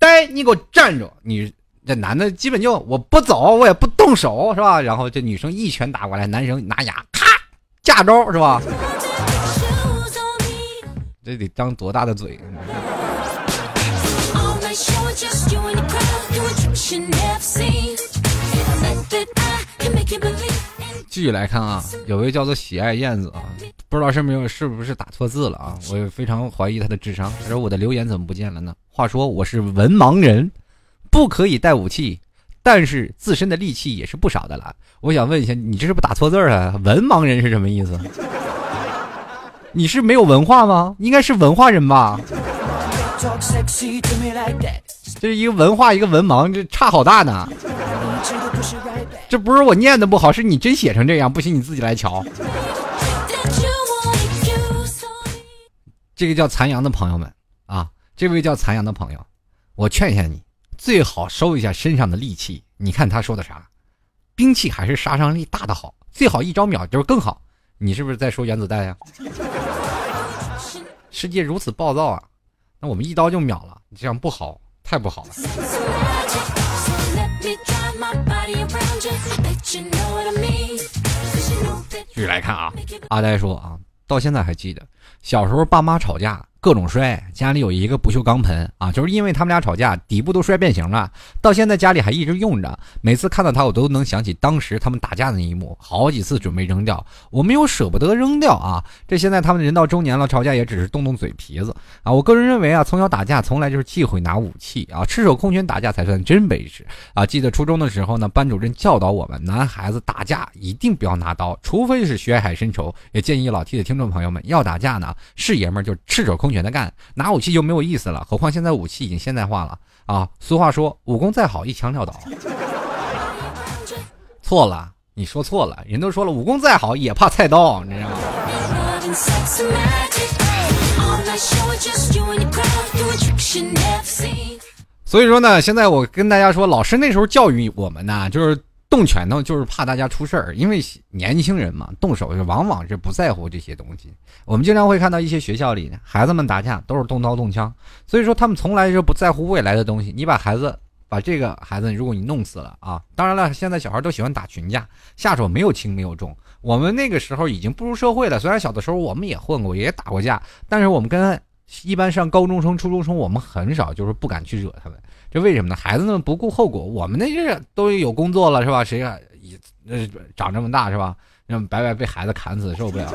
哎，你给我站住！你这男的基本就我不走，我也不动手，是吧？然后这女生一拳打过来，男生拿牙咔架招，是吧？这得张多大的嘴？继续来看啊，有位叫做喜爱燕子啊，不知道是没有是不是打错字了啊？我也非常怀疑他的智商。他说我的留言怎么不见了呢？话说我是文盲人，不可以带武器，但是自身的力气也是不少的了。我想问一下，你这是不打错字啊？文盲人是什么意思？你是没有文化吗？应该是文化人吧？这是一个文化，一个文盲，这差好大呢。这不是我念的不好，是你真写成这样，不行你自己来瞧。这个叫残阳的朋友们啊。这位叫残阳的朋友，我劝一下你，最好收一下身上的戾气。你看他说的啥？兵器还是杀伤力大的好，最好一招秒就是更好。你是不是在说原子弹呀？世界如此暴躁啊，那我们一刀就秒了，你这样不好，太不好了。继续来看啊，阿呆说啊，到现在还记得小时候爸妈吵架。各种摔，家里有一个不锈钢盆啊，就是因为他们俩吵架，底部都摔变形了，到现在家里还一直用着。每次看到它，我都能想起当时他们打架的那一幕，好几次准备扔掉，我们又舍不得扔掉啊。这现在他们人到中年了，吵架也只是动动嘴皮子啊。我个人认为啊，从小打架从来就是忌讳拿武器啊，赤手空拳打架才算真本事啊。记得初中的时候呢，班主任教导我们，男孩子打架一定不要拿刀，除非是血海深仇。也建议老 T 的听众朋友们，要打架呢，是爷们儿就赤手空。选的干，拿武器就没有意思了。何况现在武器已经现代化了啊！俗话说，武功再好，一枪撂倒。错了，你说错了。人都说了，武功再好也怕菜刀，你知道吗？所以说呢，现在我跟大家说，老师那时候教育我们呢，就是。动拳头就是怕大家出事儿，因为年轻人嘛，动手往往是不在乎这些东西。我们经常会看到一些学校里孩子们打架都是动刀动枪，所以说他们从来就不在乎未来的东西。你把孩子，把这个孩子，如果你弄死了啊，当然了，现在小孩都喜欢打群架，下手没有轻没有重。我们那个时候已经步入社会了，虽然小的时候我们也混过，也打过架，但是我们跟一般上高中生、初中生，我们很少就是不敢去惹他们。这为什么呢？孩子们不顾后果，我们那些都有工作了是吧？谁还呃长这么大是吧？让白白被孩子砍死受不了。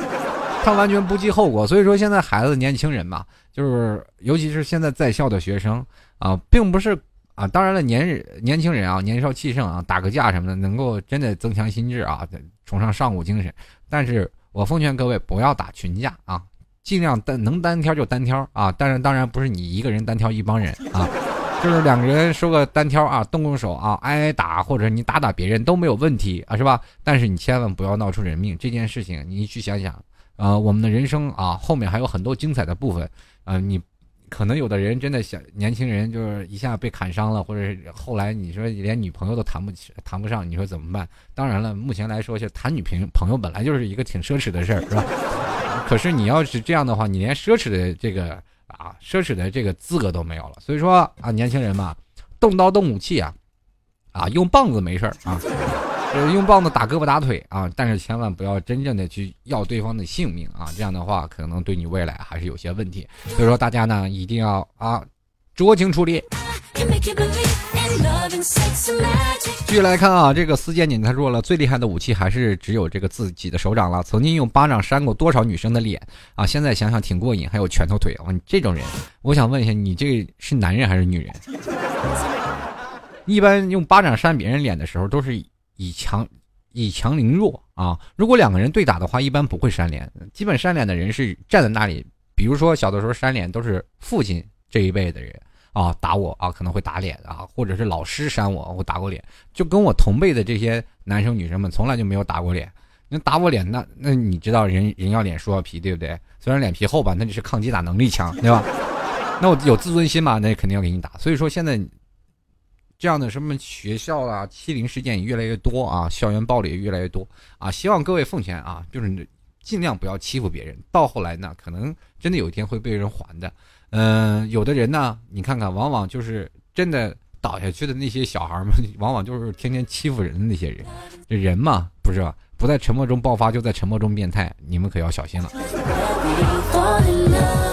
他完全不计后果，所以说现在孩子年轻人嘛，就是尤其是现在在校的学生啊，并不是啊，当然了，年年轻人啊，年少气盛啊，打个架什么的，能够真的增强心智啊，崇尚尚武精神。但是我奉劝各位不要打群架啊，尽量单能单挑就单挑啊，当然当然不是你一个人单挑一帮人啊。就是两个人说个单挑啊，动动手啊，挨挨打，或者你打打别人都没有问题啊，是吧？但是你千万不要闹出人命。这件事情你去想想，呃，我们的人生啊，后面还有很多精彩的部分啊。你可能有的人真的想，年轻人就是一下被砍伤了，或者是后来你说连女朋友都谈不起，谈不上，你说怎么办？当然了，目前来说，就谈女朋朋友本来就是一个挺奢侈的事儿，是吧？可是你要是这样的话，你连奢侈的这个。啊，奢侈的这个资格都没有了，所以说啊，年轻人嘛，动刀动武器啊，啊，用棒子没事儿啊，用棒子打胳膊打腿啊，但是千万不要真正的去要对方的性命啊，这样的话可能对你未来还是有些问题，所以说大家呢一定要啊，酌情处理。继续来看啊，这个司剑女他说了，最厉害的武器还是只有这个自己的手掌了。曾经用巴掌扇过多少女生的脸啊！现在想想挺过瘾。还有拳头腿啊，你这种人，我想问一下，你这是男人还是女人？一般用巴掌扇别人脸的时候，都是以强以强凌弱啊。如果两个人对打的话，一般不会扇脸。基本扇脸的人是站在那里，比如说小的时候扇脸都是父亲这一辈的人。啊，打我啊，可能会打脸啊，或者是老师扇我，我打过脸，就跟我同辈的这些男生女生们从来就没有打过脸。那打我脸，那那你知道人人要脸树要皮，对不对？虽然脸皮厚吧，那就是抗击打能力强，对吧？那我有自尊心嘛，那肯定要给你打。所以说现在这样的什么学校啊，欺凌事件也越来越多啊，校园暴力也越来越多啊。希望各位奉劝啊，就是尽量不要欺负别人，到后来呢，可能真的有一天会被人还的。嗯，有的人呢，你看看，往往就是真的倒下去的那些小孩们，往往就是天天欺负人的那些人。这人嘛，不是？不在沉默中爆发，就在沉默中变态，你们可要小心了。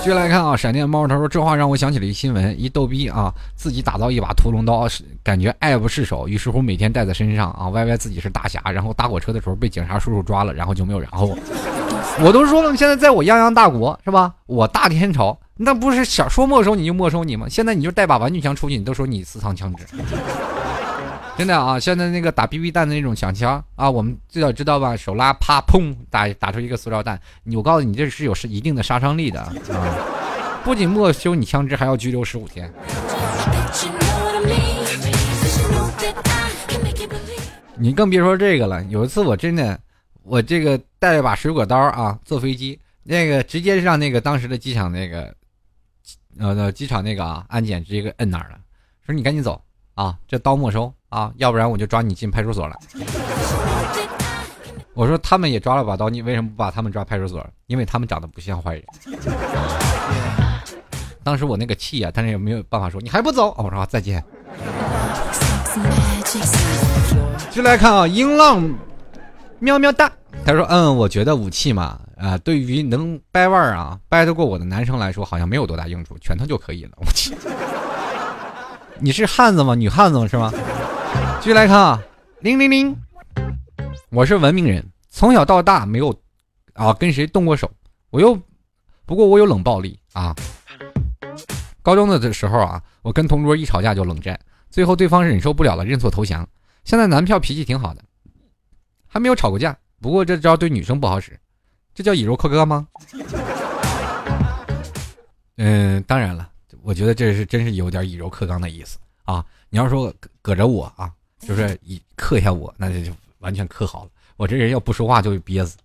接下来看啊，闪电猫他说这话让我想起了一新闻，一逗逼啊，自己打造一把屠龙刀，感觉爱不释手，于是乎每天带在身上啊，歪歪自己是大侠，然后搭火车的时候被警察叔叔抓了，然后就没有然后。我都说了，现在在我泱泱大国是吧？我大天朝。那不是想说没收你就没收你吗？现在你就带把玩具枪出去，你都说你私藏枪支。真的啊，现在那个打 BB 弹的那种抢枪啊，我们最早知道吧？手拉啪砰打打出一个塑料弹，我告诉你，这是有是一定的杀伤力的啊！不仅没收你枪支，还要拘留十五天。你更别说这个了。有一次我真的，我这个带了把水果刀啊，坐飞机，那个直接让那个当时的机场那个。呃，机场那个啊，安检直接给摁那儿了，说你赶紧走啊，这刀没收啊，要不然我就抓你进派出所了。我说他们也抓了把刀，你为什么不把他们抓派出所？因为他们长得不像坏人。当时我那个气啊，但是也没有办法说，你还不走？我说再见。就来看啊，音浪喵喵哒，他说嗯，我觉得武器嘛。啊，对于能掰腕儿啊，掰得过我的男生来说，好像没有多大用处，拳头就可以了。我去，你是汉子吗？女汉子吗？是吗？继续来看啊，铃铃铃，我是文明人，从小到大没有啊跟谁动过手，我又不过我有冷暴力啊。高中的时候啊，我跟同桌一吵架就冷战，最后对方忍受不了了，认错投降。现在男票脾气挺好的，还没有吵过架，不过这招对女生不好使。这叫以柔克刚吗？嗯，当然了，我觉得这是真是有点以柔克刚的意思啊！你要说搁着我啊，就是以克一下我，那就完全克好了。我这人要不说话就憋死。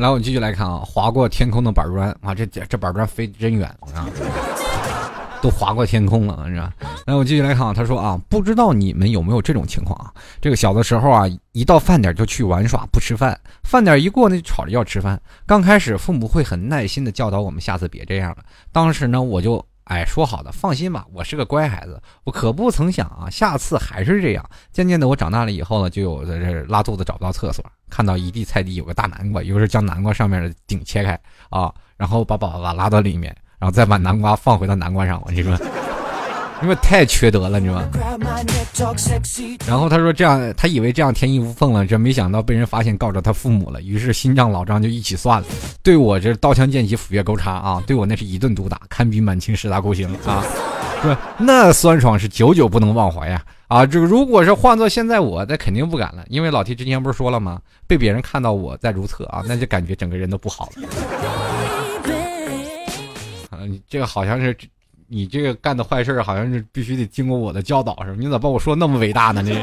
来，我们继续来看啊，划过天空的板砖啊，这这板砖飞真远啊！都划过天空了，是吧？来我继续来看啊，他说啊，不知道你们有没有这种情况啊？这个小的时候啊，一到饭点就去玩耍，不吃饭，饭点一过呢，就吵着要吃饭。刚开始父母会很耐心的教导我们，下次别这样了。当时呢，我就哎说好的，放心吧，我是个乖孩子。我可不曾想啊，下次还是这样。渐渐的，我长大了以后呢，就有在这拉肚子找不到厕所，看到一地菜地有个大南瓜，于是将南瓜上面的顶切开啊，然后把宝宝拉到里面。然后再把南瓜放回到南瓜上，我你说，因为太缺德了，你知道吗？然后他说这样，他以为这样天衣无缝了，这没想到被人发现告着他父母了，于是新账老账就一起算了。对我这刀枪剑戟斧钺钩叉啊，对我那是一顿毒打，堪比满清十大酷刑啊，是？那酸爽是久久不能忘怀呀！啊，这个如果是换做现在我，那肯定不敢了，因为老 T 之前不是说了吗？被别人看到我在如厕啊，那就感觉整个人都不好了。啊这个好像是，你这个干的坏事好像是必须得经过我的教导，是吧？你咋把我说那么伟大呢？这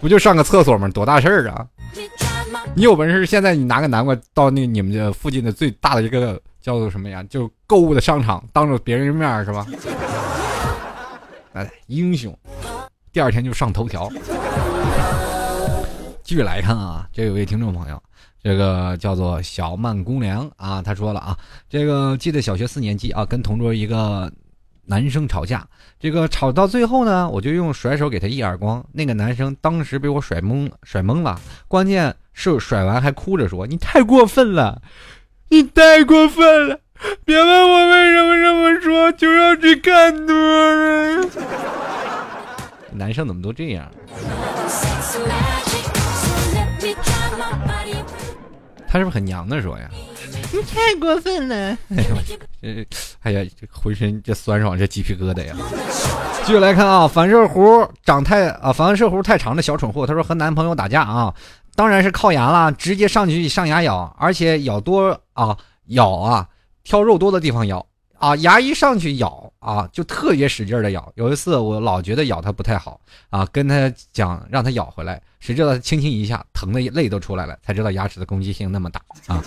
不就上个厕所吗？多大事儿啊！你有本事，现在你拿个南瓜到那你们这附近的最大的一个叫做什么呀？就购物的商场，当着别人面是吧？哎，英雄，第二天就上头条。继续来看啊，这有位听众朋友。这个叫做小曼姑娘啊，他说了啊，这个记得小学四年级啊，跟同桌一个男生吵架，这个吵到最后呢，我就用甩手给他一耳光，那个男生当时被我甩懵甩懵了，关键是甩完还哭着说：“你太过分了，你太过分了，别问我为什么这么说，就要去看多了。”男生怎么都这样？他是不是很娘的说呀？你 太过分了！哎呀，哎呀，浑身这酸爽，这鸡皮疙瘩呀！继续来看啊，反射弧长太啊，反射弧太长的小蠢货，他说和男朋友打架啊，当然是靠牙了，直接上去上牙咬，而且咬多啊，咬啊，挑肉多的地方咬。啊，牙一上去咬啊，就特别使劲的咬。有一次我老觉得咬它不太好啊，跟他讲让他咬回来，谁知道他轻轻一下，疼的泪都出来了，才知道牙齿的攻击性那么大啊。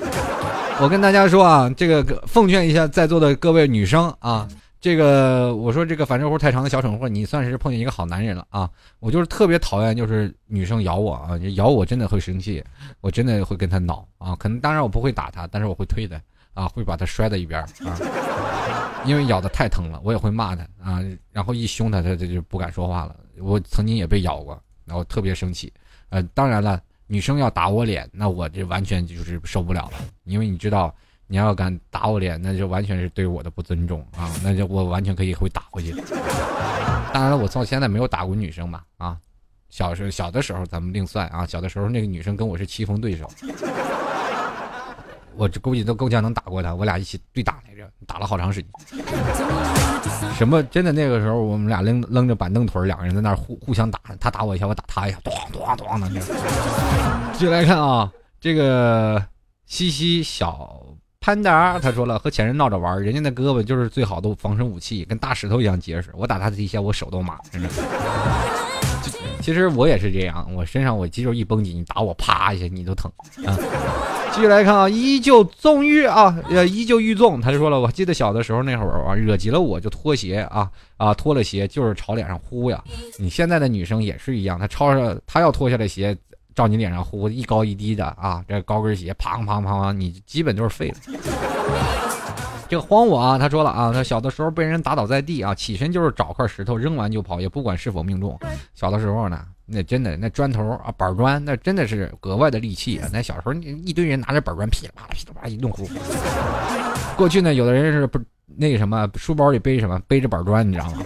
我跟大家说啊，这个奉劝一下在座的各位女生啊，这个我说这个反射弧太长的小蠢货，你算是碰见一个好男人了啊。我就是特别讨厌就是女生咬我啊，咬我真的会生气，我真的会跟他闹啊。可能当然我不会打他，但是我会推他。啊，会把他摔在一边啊，因为咬的太疼了，我也会骂他啊，然后一凶他，他他就不敢说话了。我曾经也被咬过，然后特别生气。呃，当然了，女生要打我脸，那我这完全就是受不了了，因为你知道，你要敢打我脸，那就完全是对我的不尊重啊，那就我完全可以会打回去。当然了，我到现在没有打过女生吧？啊，小时候小的时候咱们另算啊，小的时候那个女生跟我是棋逢对手。我这估计都够呛能打过她，我俩一起对打，打了好长时间。什么真的那个时候，我们俩扔扔着板凳腿，两个人在那互互相打，他打我一下，我打他一下，咚咚咚的。继续来看啊，这个西西小潘达他说了，和前任闹着玩，人家那胳膊就是最好的防身武器，跟大石头一样结实。我打他的一下，我手都麻，真的。其实我也是这样，我身上我肌肉一绷紧，你打我啪一下，你都疼啊。继续来看啊，依旧纵欲啊，呃，依旧欲纵。他就说了，我记得小的时候那会儿啊，惹急了我就脱鞋啊啊，脱了鞋就是朝脸上呼呀。你现在的女生也是一样，她抄着她要脱下来鞋，照你脸上呼，一高一低的啊，这高跟鞋砰砰砰，你基本就是废了。这个荒我啊，他说了啊，他小的时候被人打倒在地啊，起身就是找块石头扔完就跑，也不管是否命中。小的时候呢。那真的，那砖头啊，板砖，那真的是格外的利器啊！那小时候，一堆人拿着板砖，噼里啪啦，噼里啪啦一顿呼。过去呢，有的人是不那个什么，书包里背什么，背着板砖，你知道吗？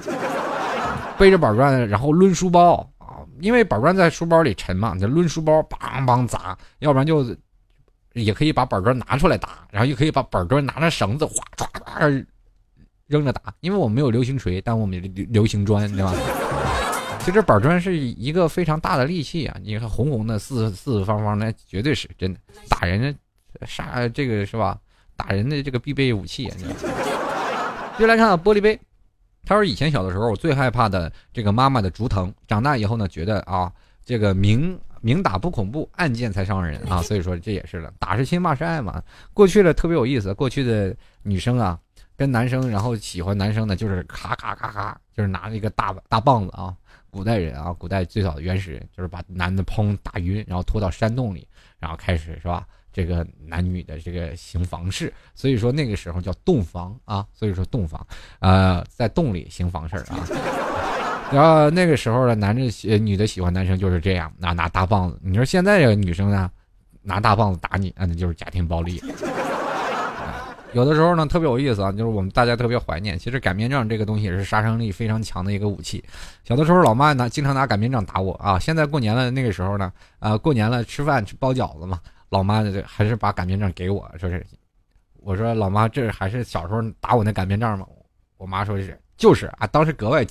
背着板砖，然后抡书包啊，因为板砖在书包里沉嘛，你抡书包，梆梆砸，要不然就也可以把板砖拿出来打，然后又可以把板砖拿着绳子，哗唰唰扔着打。因为我们没有流星锤，但我们流流星砖，对吧？其实板砖是一个非常大的利器啊！你看红红的四四四方方的，绝对是真的打人的杀这个是吧？打人的这个必备武器啊！就来看玻璃杯，他说以前小的时候我最害怕的这个妈妈的竹藤，长大以后呢觉得啊这个明明打不恐怖，暗箭才伤人啊！所以说这也是了，打是亲骂是爱嘛。过去的特别有意思，过去的女生啊。跟男生，然后喜欢男生呢，就是咔咔咔咔，就是拿着一个大大棒子啊。古代人啊，古代最早的原始人就是把男的砰打晕，然后拖到山洞里，然后开始是吧？这个男女的这个行房事，所以说那个时候叫洞房啊。所以说洞房，呃，在洞里行房事啊。然后那个时候的男的喜女的喜欢男生就是这样，拿拿大棒子。你说现在这个女生呢，拿大棒子打你，那就是家庭暴力。有的时候呢，特别有意思啊，就是我们大家特别怀念。其实擀面杖这个东西也是杀伤力非常强的一个武器。小的时候，老妈拿经常拿擀面杖打我啊。现在过年了，那个时候呢，啊，过年了吃饭吃包饺子嘛，老妈还是把擀面杖给我，说是，我说老妈，这还是小时候打我那擀面杖吗？我妈说是，就是啊，当时格外，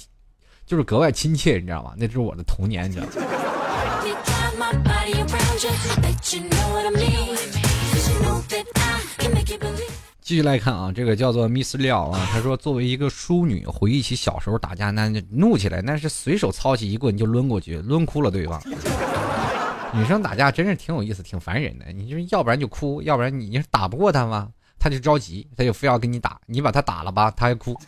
就是格外亲切，你知道吗？那是我的童年，你知道吗？继续来看啊，这个叫做 Miss 廖啊，他说作为一个淑女，回忆起小时候打架，那怒起来那是随手操起一棍就抡过去，抡哭了对方。女生打架真是挺有意思，挺烦人的。你就是要不然就哭，要不然你是打不过他吗？他就着急，他就非要跟你打，你把他打了吧，他还哭。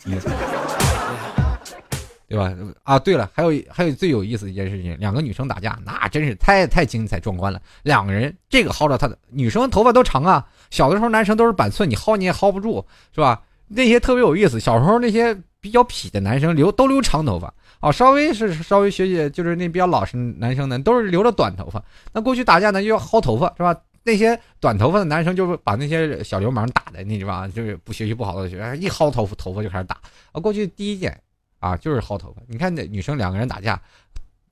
对吧？啊，对了，还有还有最有意思的一件事情，两个女生打架，那真是太太精彩壮观了。两个人，这个薅着他的女生头发都长啊，小的时候男生都是板寸，你薅你也薅不住，是吧？那些特别有意思。小时候那些比较痞的男生留都留长头发啊，稍微是稍微学习就是那比较老实男生呢，都是留着短头发。那过去打架呢，又要薅头发，是吧？那些短头发的男生就是把那些小流氓打的，你知道吧？就是不学习不好的学生，一薅头发头发就开始打啊。过去第一件。啊，就是薅头发。你看那女生两个人打架，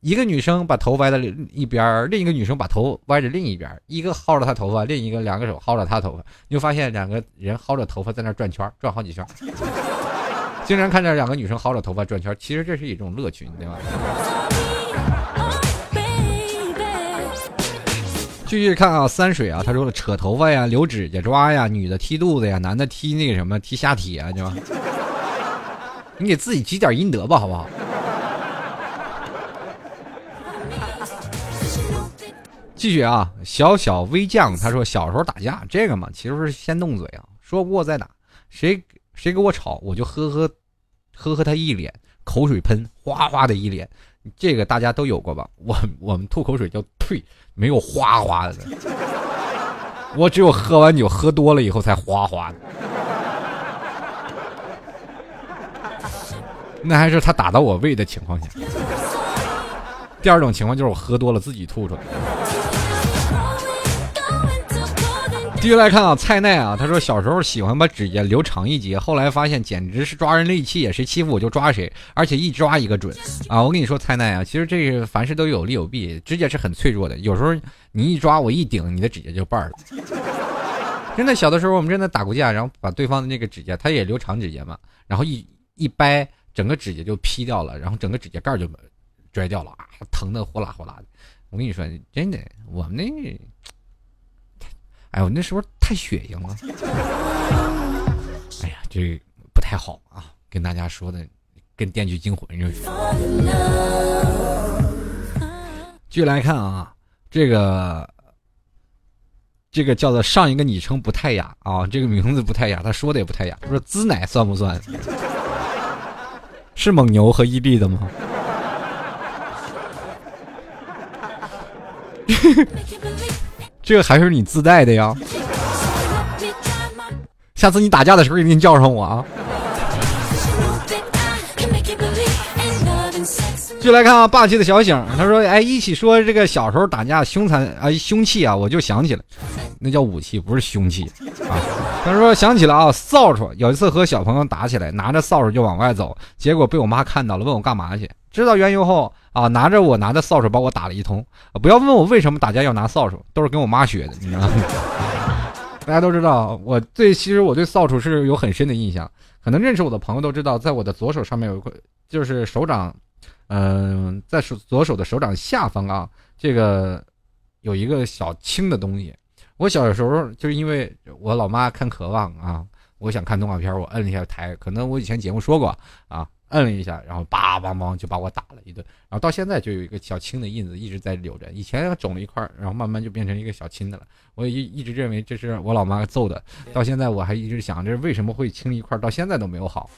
一个女生把头歪在一边另一个女生把头歪着另一边一个薅着她头发，另一个两个手薅着她头发。你就发现两个人薅着头发在那转圈，转好几圈。经常看着两个女生薅着头发转圈，其实这是一种乐趣，对吧？继续看啊，三水啊，他说了扯头发呀，留指甲抓呀，女的踢肚子呀，男的踢那个什么踢下体啊，对吧？你给自己积点阴德吧，好不好？继续啊，小小微将他说小时候打架这个嘛，其实是先动嘴啊，说不过再打，谁谁给我吵，我就呵呵呵呵他一脸口水喷，哗哗的一脸，这个大家都有过吧？我我们吐口水叫呸，没有哗哗的，我只有喝完酒喝多了以后才哗哗的。那还是他打到我胃的情况下。第二种情况就是我喝多了自己吐出来。继续来看啊，蔡奈啊，他说小时候喜欢把指甲留长一截，后来发现简直是抓人利器，谁欺负我就抓谁，而且一抓一个准啊！我跟你说，蔡奈啊，其实这个凡事都有利有弊，指甲是很脆弱的，有时候你一抓我一顶，你的指甲就瓣了。真的，小的时候我们真的打过架，然后把对方的那个指甲，他也留长指甲嘛，然后一一掰。整个指甲就劈掉了，然后整个指甲盖就拽掉了啊，疼的呼啦呼啦的。我跟你说，真的，我们那，哎呦，那时候太血腥了？哎呀，这不太好啊，跟大家说的，跟《电锯惊魂》似的。继续来看啊，这个，这个叫做上一个昵称不太雅啊，这个名字不太雅，他说的也不太雅，说滋奶算不算？是蒙牛和伊利的吗？这个还是你自带的呀？下次你打架的时候一定叫上我啊！就来看啊，霸气的小醒，他说：“哎，一起说这个小时候打架凶残啊，凶器啊，我就想起来，那叫武器，不是凶器啊。”他说：“想起了啊，扫帚。有一次和小朋友打起来，拿着扫帚就往外走，结果被我妈看到了，问我干嘛去。知道缘由后啊，拿着我拿的扫帚把我打了一通。不要问我为什么打架要拿扫帚，都是跟我妈学的，你知道吗？大家都知道，我对其实我对扫帚是有很深的印象。可能认识我的朋友都知道，在我的左手上面有一块，就是手掌。”嗯，在手左手的手掌下方啊，这个有一个小青的东西。我小时候就是因为我老妈看《渴望》啊，我想看动画片，我摁了一下台。可能我以前节目说过啊，摁了一下，然后叭梆梆就把我打了一顿，然后到现在就有一个小青的印子一直在留着。以前肿了一块，然后慢慢就变成一个小青的了。我一一直认为这是我老妈揍的，到现在我还一直想这为什么会青一块，到现在都没有好。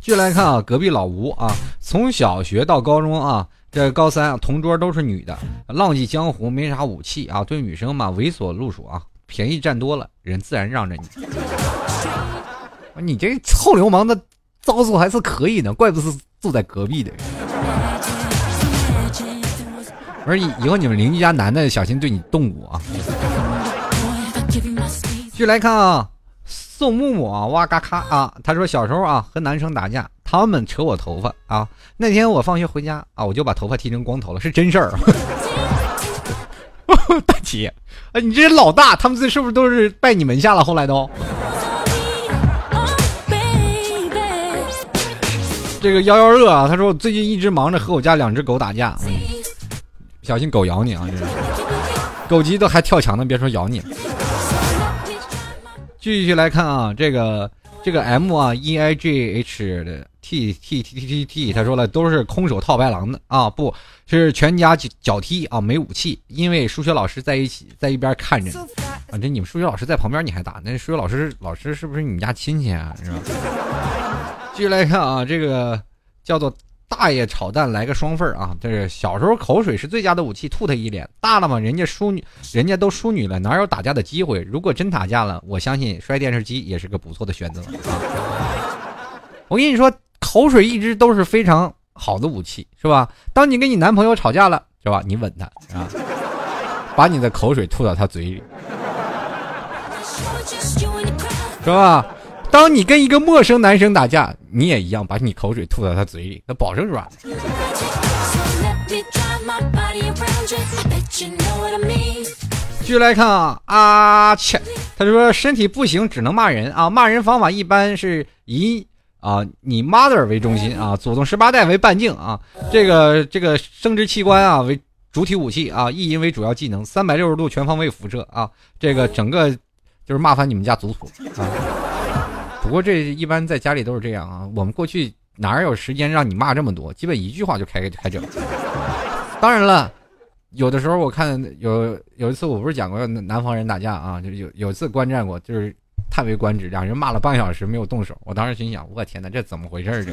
继续来看啊，隔壁老吴啊，从小学到高中啊，这高三啊同桌都是女的，浪迹江湖没啥武器啊，对女生嘛猥琐露数啊，便宜占多了，人自然让着你。你这臭流氓的招数还是可以的，怪不是住在隔壁的。我说以以后你们邻居家男的小心对你动武啊！继续来看啊，宋木木啊，哇嘎咔啊，他说小时候啊和男生打架，他们扯我头发啊，那天我放学回家啊，我就把头发剃成光头了，是真事儿。大姐，啊，你这是老大，他们这是不是都是拜你门下了？后来都。这个幺幺热啊，他说我最近一直忙着和我家两只狗打架，小心狗咬你啊！这是狗急都还跳墙呢，别说咬你。继续来看啊，这个这个 M 啊 E I G H 的 T T T T T T，他说了都是空手套白狼的啊，不是全家脚踢啊，没武器，因为数学老师在一起在一边看着，反正你们数学老师在旁边你还打，那数学老师老师是不是你们家亲戚啊？是吧？继续来看啊，这个叫做大爷炒蛋来个双份儿啊！这是小时候口水是最佳的武器，吐他一脸。大了嘛，人家淑女，人家都淑女了，哪有打架的机会？如果真打架了，我相信摔电视机也是个不错的选择啊！我跟你说，口水一直都是非常好的武器，是吧？当你跟你男朋友吵架了，是吧？你吻他啊，把你的口水吐到他嘴里，是吧？当你跟一个陌生男生打架，你也一样，把你口水吐到他嘴里，那保证软。继续来看啊，啊切，他说身体不行只能骂人啊，骂人方法一般是以啊你 mother 为中心啊，祖宗十八代为半径啊，这个这个生殖器官啊为主体武器啊，意淫为主要技能，三百六十度全方位辐射啊，这个整个就是骂翻你们家族谱啊。不过这一般在家里都是这样啊。我们过去哪有时间让你骂这么多？基本一句话就开开整。当然了，有的时候我看有有一次我不是讲过南方人打架啊，就是有有一次观战过，就是叹为观止，两人骂了半小时没有动手。我当时心想，我天哪，这怎么回事儿？这。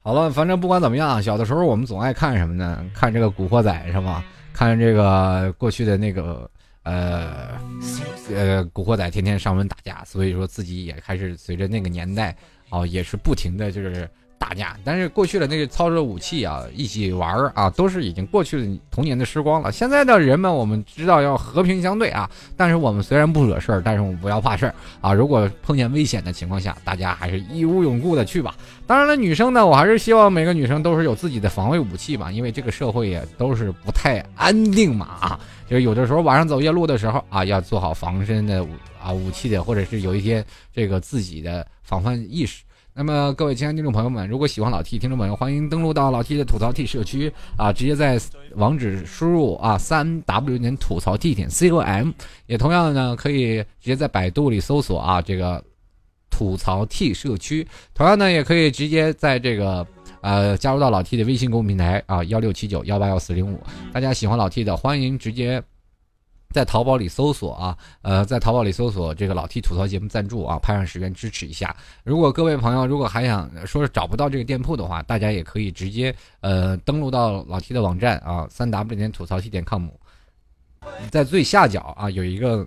好了，反正不管怎么样，小的时候我们总爱看什么呢？看这个《古惑仔》是吧？看这个过去的那个。呃，呃，古惑仔天天上门打架，所以说自己也开始随着那个年代哦，也是不停的就是打架。但是过去的那个操作武器啊，一起玩啊，都是已经过去的童年的时光了。现在的人们，我们知道要和平相对啊，但是我们虽然不惹事儿，但是我们不要怕事儿啊。如果碰见危险的情况下，大家还是义无永顾的去吧。当然了，女生呢，我还是希望每个女生都是有自己的防卫武器吧，因为这个社会也都是不太安定嘛啊。就是有的时候晚上走夜路的时候啊，要做好防身的啊武器的，或者是有一些这个自己的防范意识。那么各位亲爱的听众朋友们，如果喜欢老 T 听众朋友，欢迎登录到老 T 的吐槽 T 社区啊，直接在网址输入啊三 W 点吐槽 T 点 com，也同样呢可以直接在百度里搜索啊这个吐槽 T 社区，同样呢也可以直接在这个。呃，加入到老 T 的微信公众平台啊，幺六七九幺八幺四零五。大家喜欢老 T 的，欢迎直接在淘宝里搜索啊，呃，在淘宝里搜索这个老 T 吐槽节目赞助啊，拍上十元支持一下。如果各位朋友如果还想说是找不到这个店铺的话，大家也可以直接呃登录到老 T 的网站啊，三 W 点吐槽 T 点 com，在最下角啊有一个。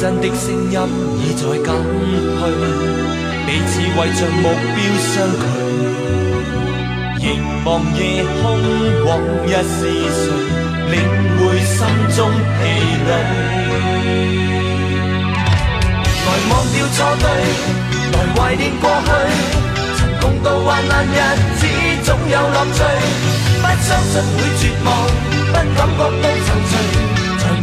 真的声音已在减去，彼此为着目标相距。凝望夜空，往日是谁领会心中疲累？来忘掉错对，来怀念过去。曾共度患难日子，总有乐趣。不相信会绝望，不感觉到愁绪。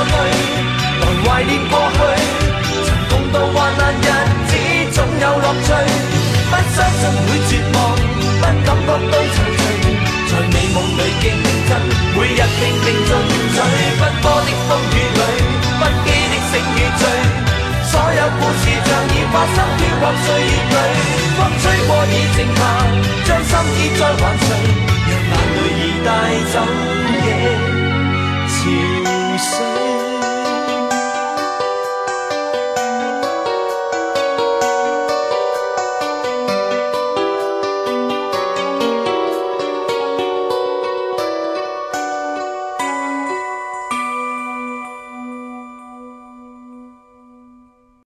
怀念过去，曾共度患难日子，总有乐趣。不相信会绝望，不感觉到踌躇，在美梦里竞争，每日拼命进取。奔波的风雨里，不羁的醒与醉，所有故事像已发生，飘泊岁月里。风吹过已静下，将心意再还谁？让眼泪已带走。